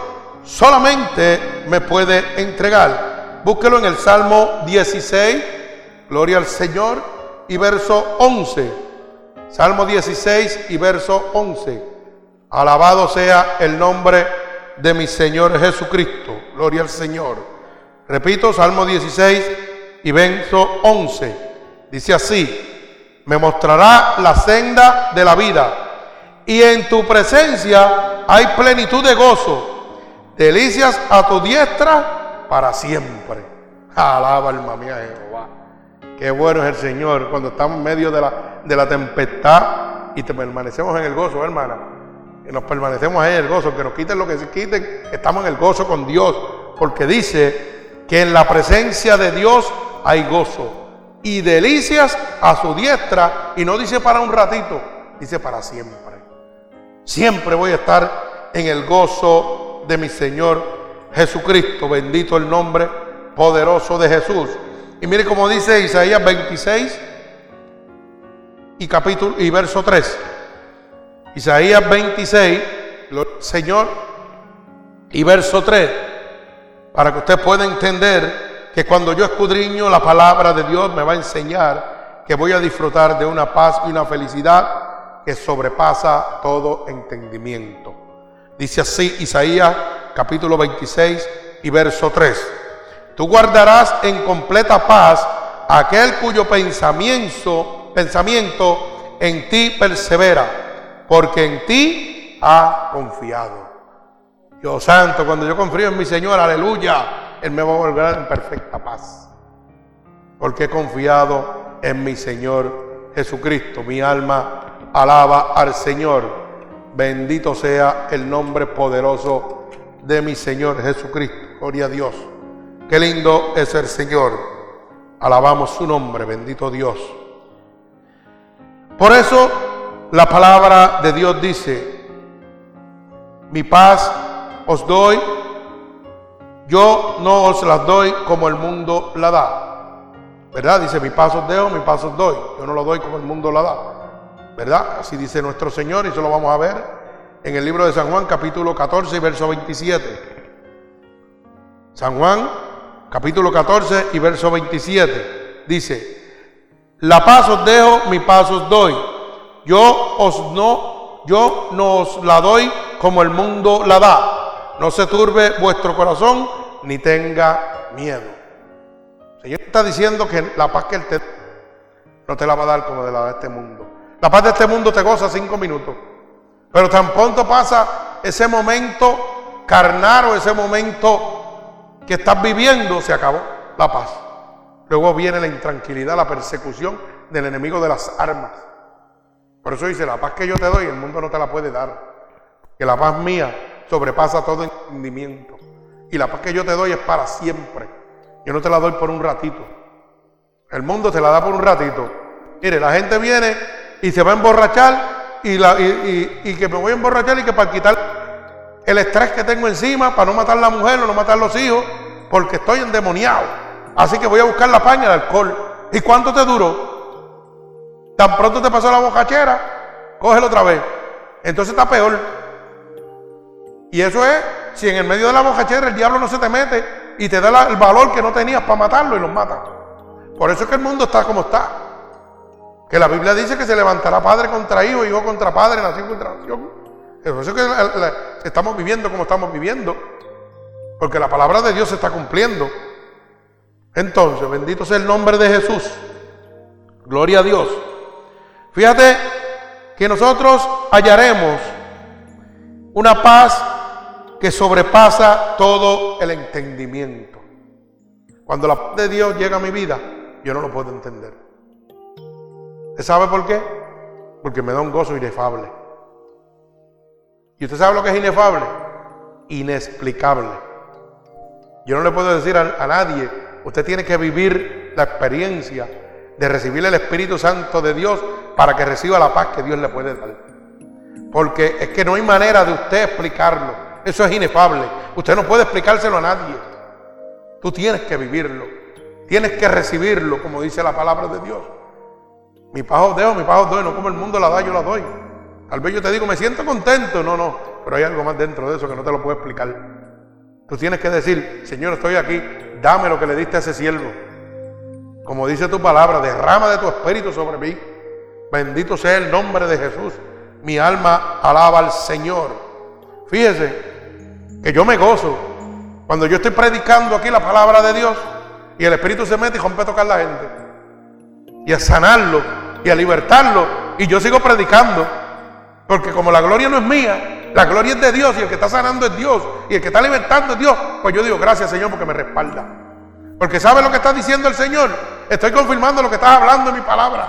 solamente me puede entregar. Búsquelo en el Salmo 16, gloria al Señor, y verso 11. Salmo 16 y verso 11. Alabado sea el nombre de mi Señor Jesucristo. Gloria al Señor. Repito, Salmo 16 y verso 11. Dice así, me mostrará la senda de la vida y en tu presencia hay plenitud de gozo, delicias a tu diestra para siempre. Alaba alma mía Jehová. Qué bueno es el Señor cuando estamos en medio de la, de la tempestad y te permanecemos en el gozo, hermana. Y nos permanecemos ahí en el gozo, que nos quiten lo que se quiten, estamos en el gozo con Dios, porque dice que en la presencia de Dios hay gozo y delicias a su diestra, y no dice para un ratito, dice para siempre. Siempre voy a estar en el gozo de mi Señor Jesucristo. Bendito el nombre poderoso de Jesús. Y mire cómo dice Isaías 26 y capítulo y verso 3. Isaías 26, Señor, y verso 3, para que usted pueda entender que cuando yo escudriño la palabra de Dios me va a enseñar que voy a disfrutar de una paz y una felicidad que sobrepasa todo entendimiento. Dice así Isaías capítulo 26 y verso 3. Tú guardarás en completa paz aquel cuyo pensamiento, pensamiento en ti persevera, porque en ti ha confiado. Dios santo, cuando yo confío en mi Señor, aleluya, Él me va a volver en perfecta paz. Porque he confiado en mi Señor Jesucristo. Mi alma alaba al Señor. Bendito sea el nombre poderoso de mi Señor Jesucristo. Gloria a Dios. Qué lindo es el Señor. Alabamos su nombre, bendito Dios. Por eso la palabra de Dios dice, mi paz os doy, yo no os la doy como el mundo la da. ¿Verdad? Dice, mi paz os dejo, mi paz os doy. Yo no lo doy como el mundo la da. ¿Verdad? Así dice nuestro Señor y eso lo vamos a ver en el libro de San Juan capítulo 14 y verso 27. San Juan capítulo 14 y verso 27 dice, la paz os dejo, mi paz os doy. Yo os no, yo no os la doy como el mundo la da. No se turbe vuestro corazón ni tenga miedo. El Señor está diciendo que la paz que Él te no te la va a dar como de la de este mundo. La paz de este mundo te goza cinco minutos. Pero tan pronto pasa ese momento carnal o ese momento que estás viviendo, se acabó la paz. Luego viene la intranquilidad, la persecución del enemigo de las armas. Por eso dice, la paz que yo te doy, el mundo no te la puede dar. Que la paz mía sobrepasa todo entendimiento. Y la paz que yo te doy es para siempre. Yo no te la doy por un ratito. El mundo te la da por un ratito. Mire, la gente viene y se va a emborrachar y, la, y, que me voy a emborrachar y que para quitar el estrés que tengo encima, para no matar a la mujer o no matar a los hijos, porque estoy endemoniado. Así que voy a buscar la paña de alcohol. ¿Y cuánto te duró? Tan pronto te pasó la bocachera, cógelo otra vez. Entonces está peor. Y eso es si en el medio de la bocachera el diablo no se te mete y te da el valor que no tenías para matarlo y los mata. Por eso es que el mundo está como está. Que la Biblia dice que se levantará padre contra hijo, hijo contra padre, nación contra nación. Eso es que estamos viviendo como estamos viviendo. Porque la palabra de Dios se está cumpliendo. Entonces, bendito sea el nombre de Jesús. Gloria a Dios. Fíjate que nosotros hallaremos una paz que sobrepasa todo el entendimiento. Cuando la paz de Dios llega a mi vida, yo no lo puedo entender. ¿Usted sabe por qué? Porque me da un gozo inefable. ¿Y usted sabe lo que es inefable? Inexplicable. Yo no le puedo decir a, nadie, usted tiene que vivir la experiencia de recibir el Espíritu Santo de Dios para que reciba la paz que Dios le puede dar. Porque es que no hay manera de usted explicarlo. Eso es inefable. Usted no puede explicárselo a nadie. Tú tienes que vivirlo. Tienes que recibirlo, como dice la palabra de Dios. Mi paz os dejo, mi paz os doy, no como el mundo la da, yo la doy. Tal vez yo te digo, me siento contento. No, no, pero hay algo más dentro de eso que no te lo puedo explicar. Tú tienes que decir, Señor, estoy aquí, dame lo que le diste a ese siervo. Como dice tu palabra, derrama de tu espíritu sobre mí. Bendito sea el nombre de Jesús. Mi alma alaba al Señor. Fíjese que yo me gozo cuando yo estoy predicando aquí la palabra de Dios y el Espíritu se mete y rompe a tocar la gente y a sanarlo y a libertarlo. Y yo sigo predicando. Porque como la gloria no es mía, la gloria es de Dios y el que está sanando es Dios y el que está libertando es Dios, pues yo digo gracias Señor porque me respalda. Porque sabe lo que está diciendo el Señor. Estoy confirmando lo que estás hablando en mi palabra.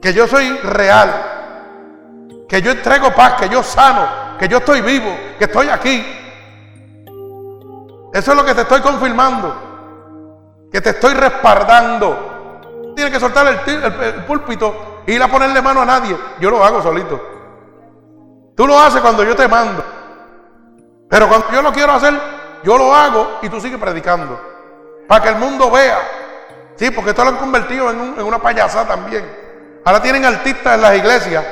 Que yo soy real. Que yo entrego paz, que yo sano, que yo estoy vivo, que estoy aquí. Eso es lo que te estoy confirmando. Que te estoy respaldando. Tienes que soltar el, púlpito y ir a ponerle mano a nadie. Yo lo hago solito. Tú lo haces cuando yo te mando. Pero cuando yo lo quiero hacer, yo lo hago y tú sigues predicando. Para que el mundo vea. Sí, porque esto lo han convertido en, en una payasada también. Ahora tienen artistas en las iglesias.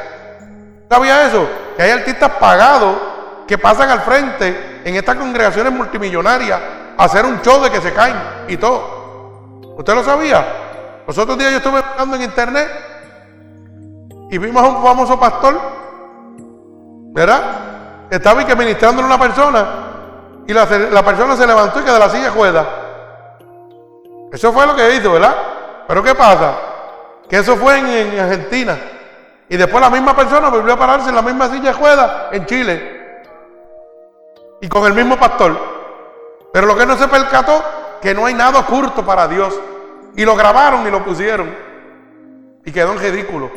¿Sabía eso? Que hay artistas pagados que pasan al frente en estas congregaciones multimillonarias a hacer un show de que se caen y todo. ¿Usted lo sabía? Los otros días yo estuve buscando en internet y vimos a un famoso pastor, ¿verdad? Estaba que ministrándole a una persona y la, persona se levantó y que de la silla juega. Eso fue lo que hizo, ¿verdad? Pero ¿qué pasa? Que eso fue en, Argentina. Y después la misma persona volvió a pararse en la misma silla de juega en Chile. Y con el mismo pastor. Pero lo que no se percató, que no hay nada oculto para Dios. Y lo grabaron y lo pusieron. Y quedó en ridículo.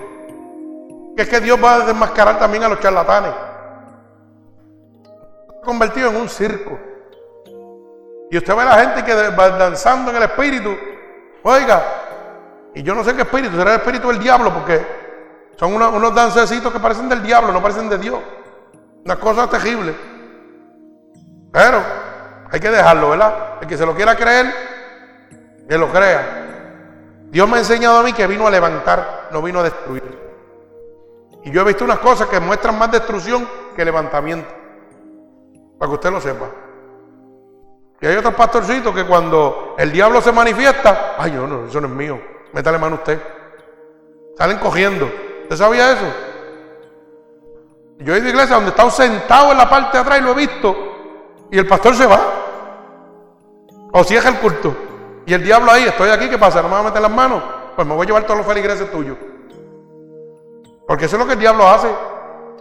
Que es que Dios va a desmascarar también a los charlatanes. Convertido en un circo. Y usted ve a la gente que va danzando en el espíritu. Oiga, y yo no sé qué espíritu, será el espíritu del diablo, porque son unos, unos dancecitos que parecen del diablo, no parecen de Dios. Una cosa terrible. Pero hay que dejarlo, ¿verdad? El que se lo quiera creer, que lo crea. Dios me ha enseñado a mí que vino a levantar, no vino a destruir. Y yo he visto unas cosas que muestran más destrucción que levantamiento. Para que usted lo sepa. Y hay otros pastorcitos que cuando el diablo se manifiesta, ay, no, no, eso no es mío. Métale mano a usted. Salen cogiendo. ¿Usted sabía eso? Yo he ido a iglesia donde está sentado en la parte de atrás y lo he visto. Y el pastor se va. O cierra el culto. Y el diablo ahí, estoy aquí, ¿qué pasa? ¿No me va a meter las manos? Pues me voy a llevar todos los feligreses tuyos. Porque eso es lo que el diablo hace.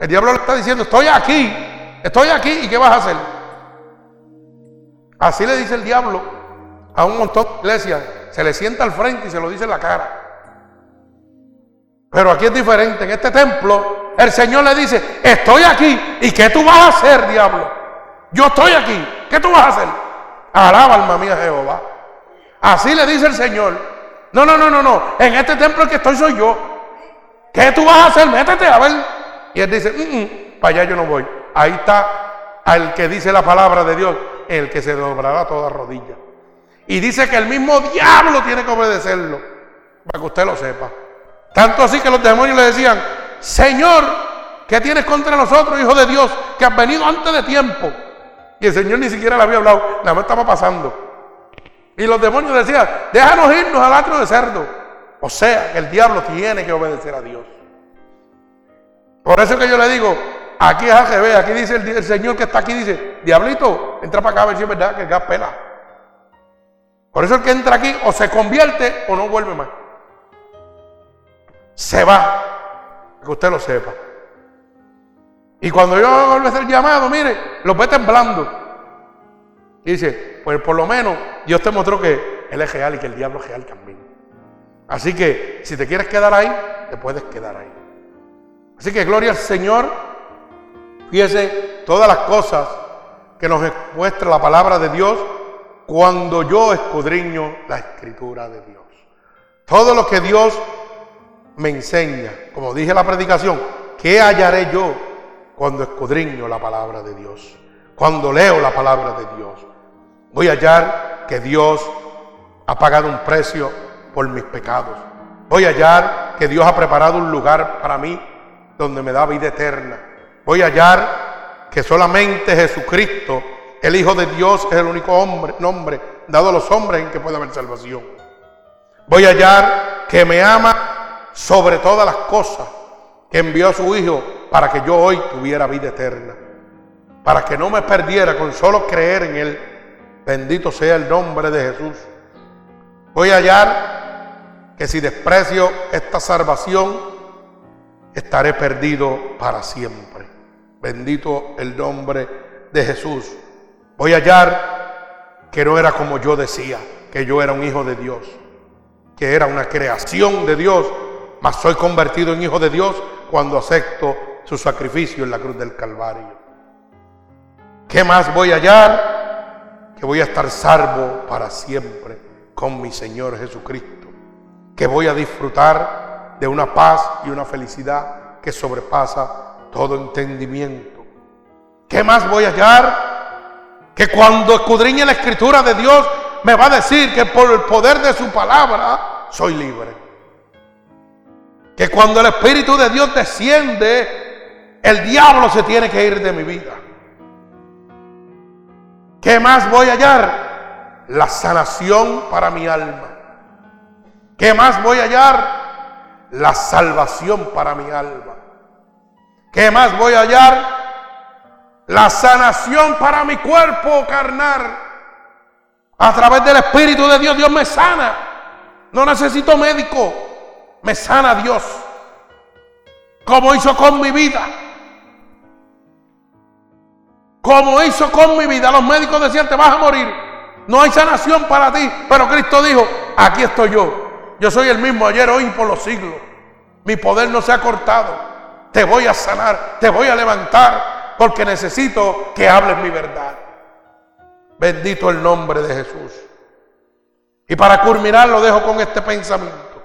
El diablo le está diciendo, estoy aquí, estoy aquí, ¿y qué vas a hacer? Así le dice el diablo a un montón de iglesias. Se le sienta al frente y se lo dice en la cara. Pero aquí es diferente. En este templo, el Señor le dice, estoy aquí. ¿Y qué tú vas a hacer, diablo? Yo estoy aquí. ¿Qué tú vas a hacer? Alaba alma mía Jehová. Así le dice el Señor. No, no, no, no, no. En este templo que estoy soy yo. ¿Qué tú vas a hacer? Métete a ver. Y él dice, mm, mm, para allá yo no voy. Ahí está al que dice la palabra de Dios, el que se doblará toda rodilla. Y dice que el mismo diablo tiene que obedecerlo, para que usted lo sepa. Tanto así que los demonios le decían, Señor, ¿qué tienes contra nosotros, hijo de Dios, que has venido antes de tiempo? Y el Señor ni siquiera le había hablado, nada más estaba pasando. Y los demonios decían, déjanos irnos al atrio de cerdo. O sea, el diablo tiene que obedecer a Dios. Por eso que yo le digo, aquí es AGB, aquí dice el, Señor que está aquí, dice, diablito, entra para acá a ver si es verdad que el gas pela. Por eso el que entra aquí o se convierte o no vuelve más. Se va. Que usted lo sepa. Y cuando yo hago el llamado, mire, lo ve temblando. Y dice, pues por lo menos Dios te mostró que Él es real y que el diablo es real también. Así que si te quieres quedar ahí, te puedes quedar ahí. Así que gloria al Señor. Fíjese todas las cosas que nos muestra la palabra de Dios cuando yo escudriño la escritura de Dios. Todo lo que Dios me enseña, como dije en la predicación, ¿qué hallaré yo cuando escudriño la palabra de Dios? Cuando leo la palabra de Dios. Voy a hallar que Dios ha pagado un precio por mis pecados. Voy a hallar que Dios ha preparado un lugar para mí donde me da vida eterna. Voy a hallar que solamente Jesucristo, el Hijo de Dios, es el único hombre, nombre dado a los hombres en que puede haber salvación. Voy a hallar que me ama sobre todas las cosas, que envió a su Hijo para que yo hoy tuviera vida eterna, para que no me perdiera con solo creer en Él Bendito sea el nombre de Jesús. Voy a hallar que si desprecio esta salvación, estaré perdido para siempre. Bendito el nombre de Jesús. Voy a hallar que no era como yo decía, que yo era un hijo de Dios, que era una creación de Dios, mas soy convertido en hijo de Dios cuando acepto su sacrificio en la cruz del Calvario. ¿Qué más voy a hallar? Que voy a estar salvo para siempre con mi Señor Jesucristo, que voy a disfrutar de una paz y una felicidad que sobrepasa todo entendimiento. ¿Qué más voy a hallar? Que cuando escudriñe la escritura de Dios me va a decir que por el poder de su palabra soy libre. Que cuando el Espíritu de Dios desciende, el diablo se tiene que ir de mi vida. ¿Qué más voy a hallar? La sanación para mi alma. ¿Qué más voy a hallar? La salvación para mi alma. ¿Qué más voy a hallar? La sanación para mi cuerpo carnal. A través del Espíritu de Dios, Dios me sana. No necesito médico. Me sana Dios. Como hizo con mi vida como hizo con mi vida. Los médicos decían, te vas a morir. No hay sanación para ti. Pero Cristo dijo, aquí estoy yo. Yo soy el mismo ayer, hoy y por los siglos. Mi poder no se ha cortado. te voy a sanar, te voy a levantar, porque necesito que hables mi verdad. Bendito el nombre de Jesús. Y para culminar lo dejo con este pensamiento.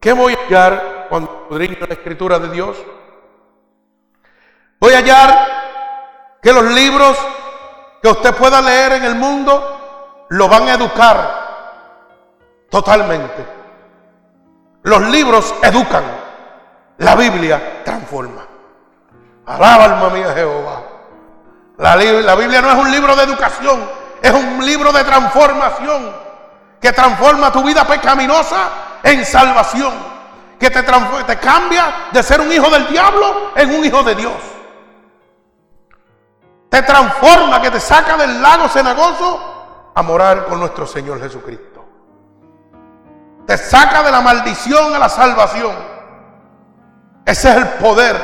¿Qué voy a hallar cuando escudriño la escritura de Dios? Voy a hallar que los libros que usted pueda leer en el mundo lo van a educar totalmente. Los libros educan, la Biblia transforma. Alaba alma mía Jehová. La, Biblia no es un libro de educación, es un libro de transformación que transforma tu vida pecaminosa en salvación, que te cambia de ser un hijo del diablo en un hijo de Dios. Te transforma, que te saca del lago cenagoso a morar con nuestro Señor Jesucristo. Te saca de la maldición a la salvación. Ese es el poder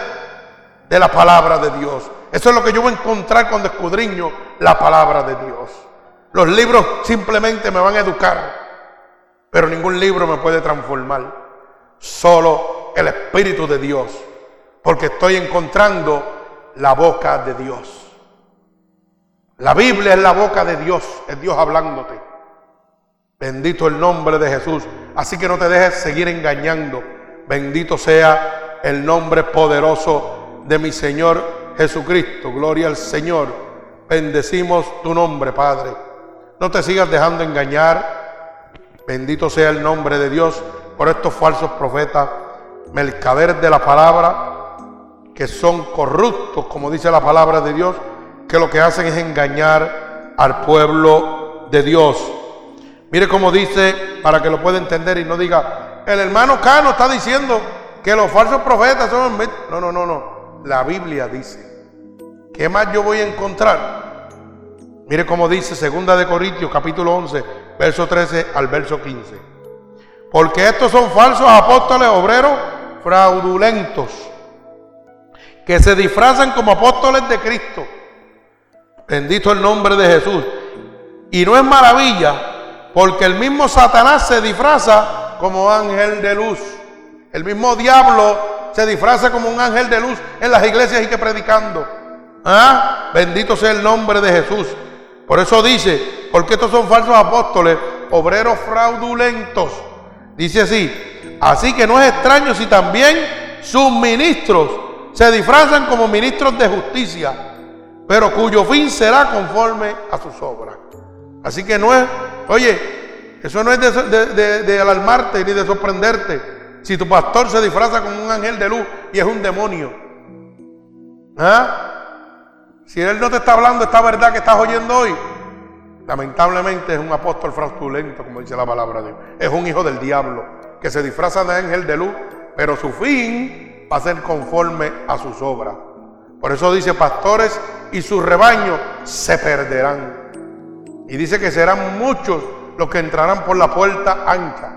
de la palabra de Dios. Eso es lo que yo voy a encontrar cuando escudriño la palabra de Dios. Los libros simplemente me van a educar, pero ningún libro me puede transformar. Solo el Espíritu de Dios, porque estoy encontrando la boca de Dios. La Biblia es la boca de Dios, es Dios hablándote. Bendito el nombre de Jesús. Así que no te dejes seguir engañando. Bendito sea el nombre poderoso de mi Señor Jesucristo. Gloria al Señor. Bendecimos tu nombre, Padre. No te sigas dejando engañar. Bendito sea el nombre de Dios por estos falsos profetas, mercaderes de la palabra, que son corruptos, como dice la palabra de Dios, que lo que hacen es engañar al pueblo de Dios. Mire cómo dice, para que lo pueda entender y no diga, el hermano Cano está diciendo que los falsos profetas son... No, no, no, no. La Biblia dice. ¿Qué más yo voy a encontrar? Mire cómo dice Segunda de Corintios capítulo 11, verso 13 al verso 15. Porque estos son falsos apóstoles obreros fraudulentos que se disfrazan como apóstoles de Cristo. Bendito el nombre de Jesús. Y no es maravilla porque el mismo Satanás se disfraza como ángel de luz. El mismo diablo se disfraza como un ángel de luz en las iglesias y que predicando. ¿Ah? Bendito sea el nombre de Jesús. Por eso dice, porque estos son falsos apóstoles, obreros fraudulentos. Dice así, así que no es extraño si también sus ministros se disfrazan como ministros de justicia, pero cuyo fin será conforme a sus obras. Así que no es, oye, eso no es de, alarmarte ni de sorprenderte. Si tu pastor se disfraza como un ángel de luz y es un demonio. ¿Ah? Si él no te está hablando esta verdad que estás oyendo hoy, lamentablemente es un apóstol fraudulento, como dice la palabra de Dios. Es un hijo del diablo que se disfraza de ángel de luz, pero su fin va a ser conforme a sus obras. Por eso dice, pastores y sus rebaños se perderán. Y dice que serán muchos los que entrarán por la puerta ancha,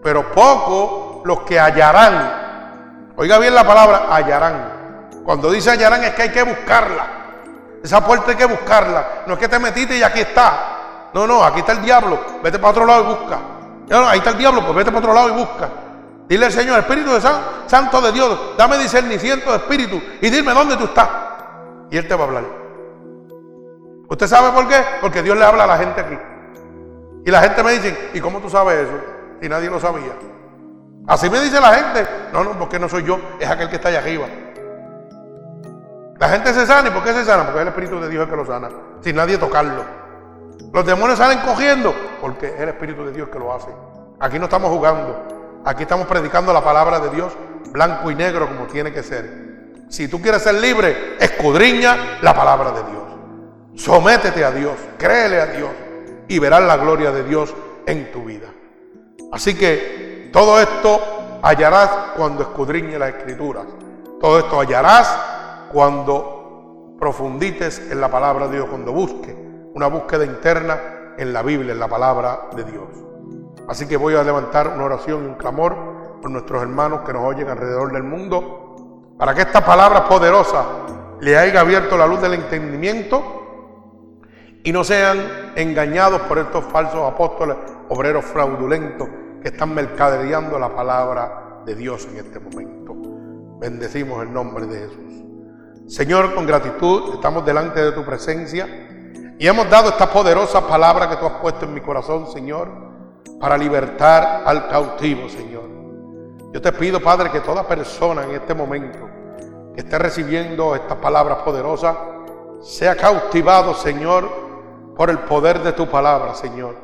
pero pocos los que hallarán. Oiga bien la palabra, hallarán. Cuando dice hallarán es que hay que buscarla. Esa puerta hay que buscarla. No es que te metiste y aquí está. No, no, aquí está el diablo. Vete para otro lado y busca. No, ahí está el diablo, pues vete para otro lado y busca. Dile Señor, Espíritu de Santo de Dios, dame discernimiento de espíritu y dime dónde tú estás. Y Él te va a hablar. ¿Usted sabe por qué? Porque Dios le habla a la gente aquí. Y la gente me dice, ¿y cómo tú sabes eso? Y nadie lo sabía. Así me dice la gente. No, no, porque no soy yo, es aquel que está allá arriba. La gente se sana, ¿y por qué se sana? Porque es el Espíritu de Dios el que lo sana, sin nadie tocarlo. Los demonios salen cogiendo, porque es el Espíritu de Dios que lo hace. Aquí no estamos jugando, aquí estamos predicando la palabra de Dios, blanco y negro como tiene que ser. Si tú quieres ser libre, escudriña la palabra de Dios. Sométete a Dios, créele a Dios y verás la gloria de Dios en tu vida. Así que todo esto hallarás cuando escudriñe las escrituras. Todo esto hallarás cuando profundites en la palabra de Dios, cuando busques una búsqueda interna en la Biblia, en la palabra de Dios. Así que voy a levantar una oración y un clamor por nuestros hermanos que nos oyen alrededor del mundo, para que esta palabra poderosa le haya abierto la luz del entendimiento y no sean engañados por estos falsos apóstoles, obreros fraudulentos que están mercadereando la palabra de Dios en este momento. Bendecimos el nombre de Jesús. Señor, con gratitud estamos delante de tu presencia y hemos dado esta poderosa palabra que tú has puesto en mi corazón, Señor, para libertar al cautivo, Señor. Yo te pido, Padre, que toda persona en este momento que esté recibiendo estas palabras poderosas sea cautivado, Señor, por el poder de tu palabra, Señor.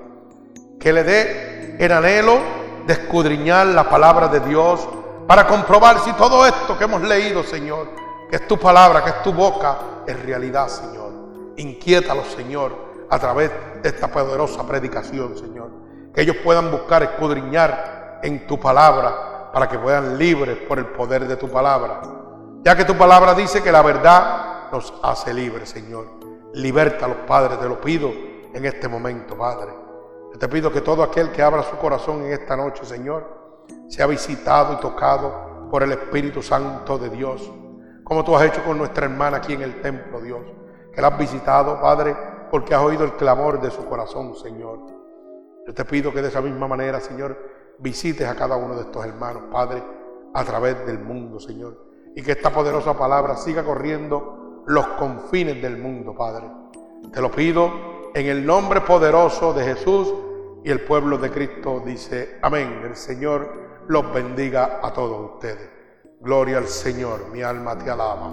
Que le dé el anhelo de escudriñar la palabra de Dios para comprobar si todo esto que hemos leído, Señor, que es tu palabra, que es tu boca, es realidad, Señor. Inquiétalo, Señor, a través de esta poderosa predicación, Señor. Que ellos puedan buscar escudriñar en tu palabra para que puedan libres por el poder de tu palabra. Ya que tu palabra dice que la verdad nos hace libres, Señor. Liberta a los padres, te lo pido en este momento, Padre. Te pido que todo aquel que abra su corazón en esta noche, Señor, sea visitado y tocado por el Espíritu Santo de Dios, como tú has hecho con nuestra hermana aquí en el templo, Dios, que la has visitado, Padre, porque has oído el clamor de su corazón, Señor. Yo te pido que de esa misma manera, Señor, visites a cada uno de estos hermanos, Padre, a través del mundo, Señor, y que esta poderosa palabra siga corriendo los confines del mundo, Padre. Te lo pido en el nombre poderoso de Jesús y el pueblo de Cristo dice, amén. El Señor los bendiga a todos ustedes. Gloria al Señor, mi alma te alaba.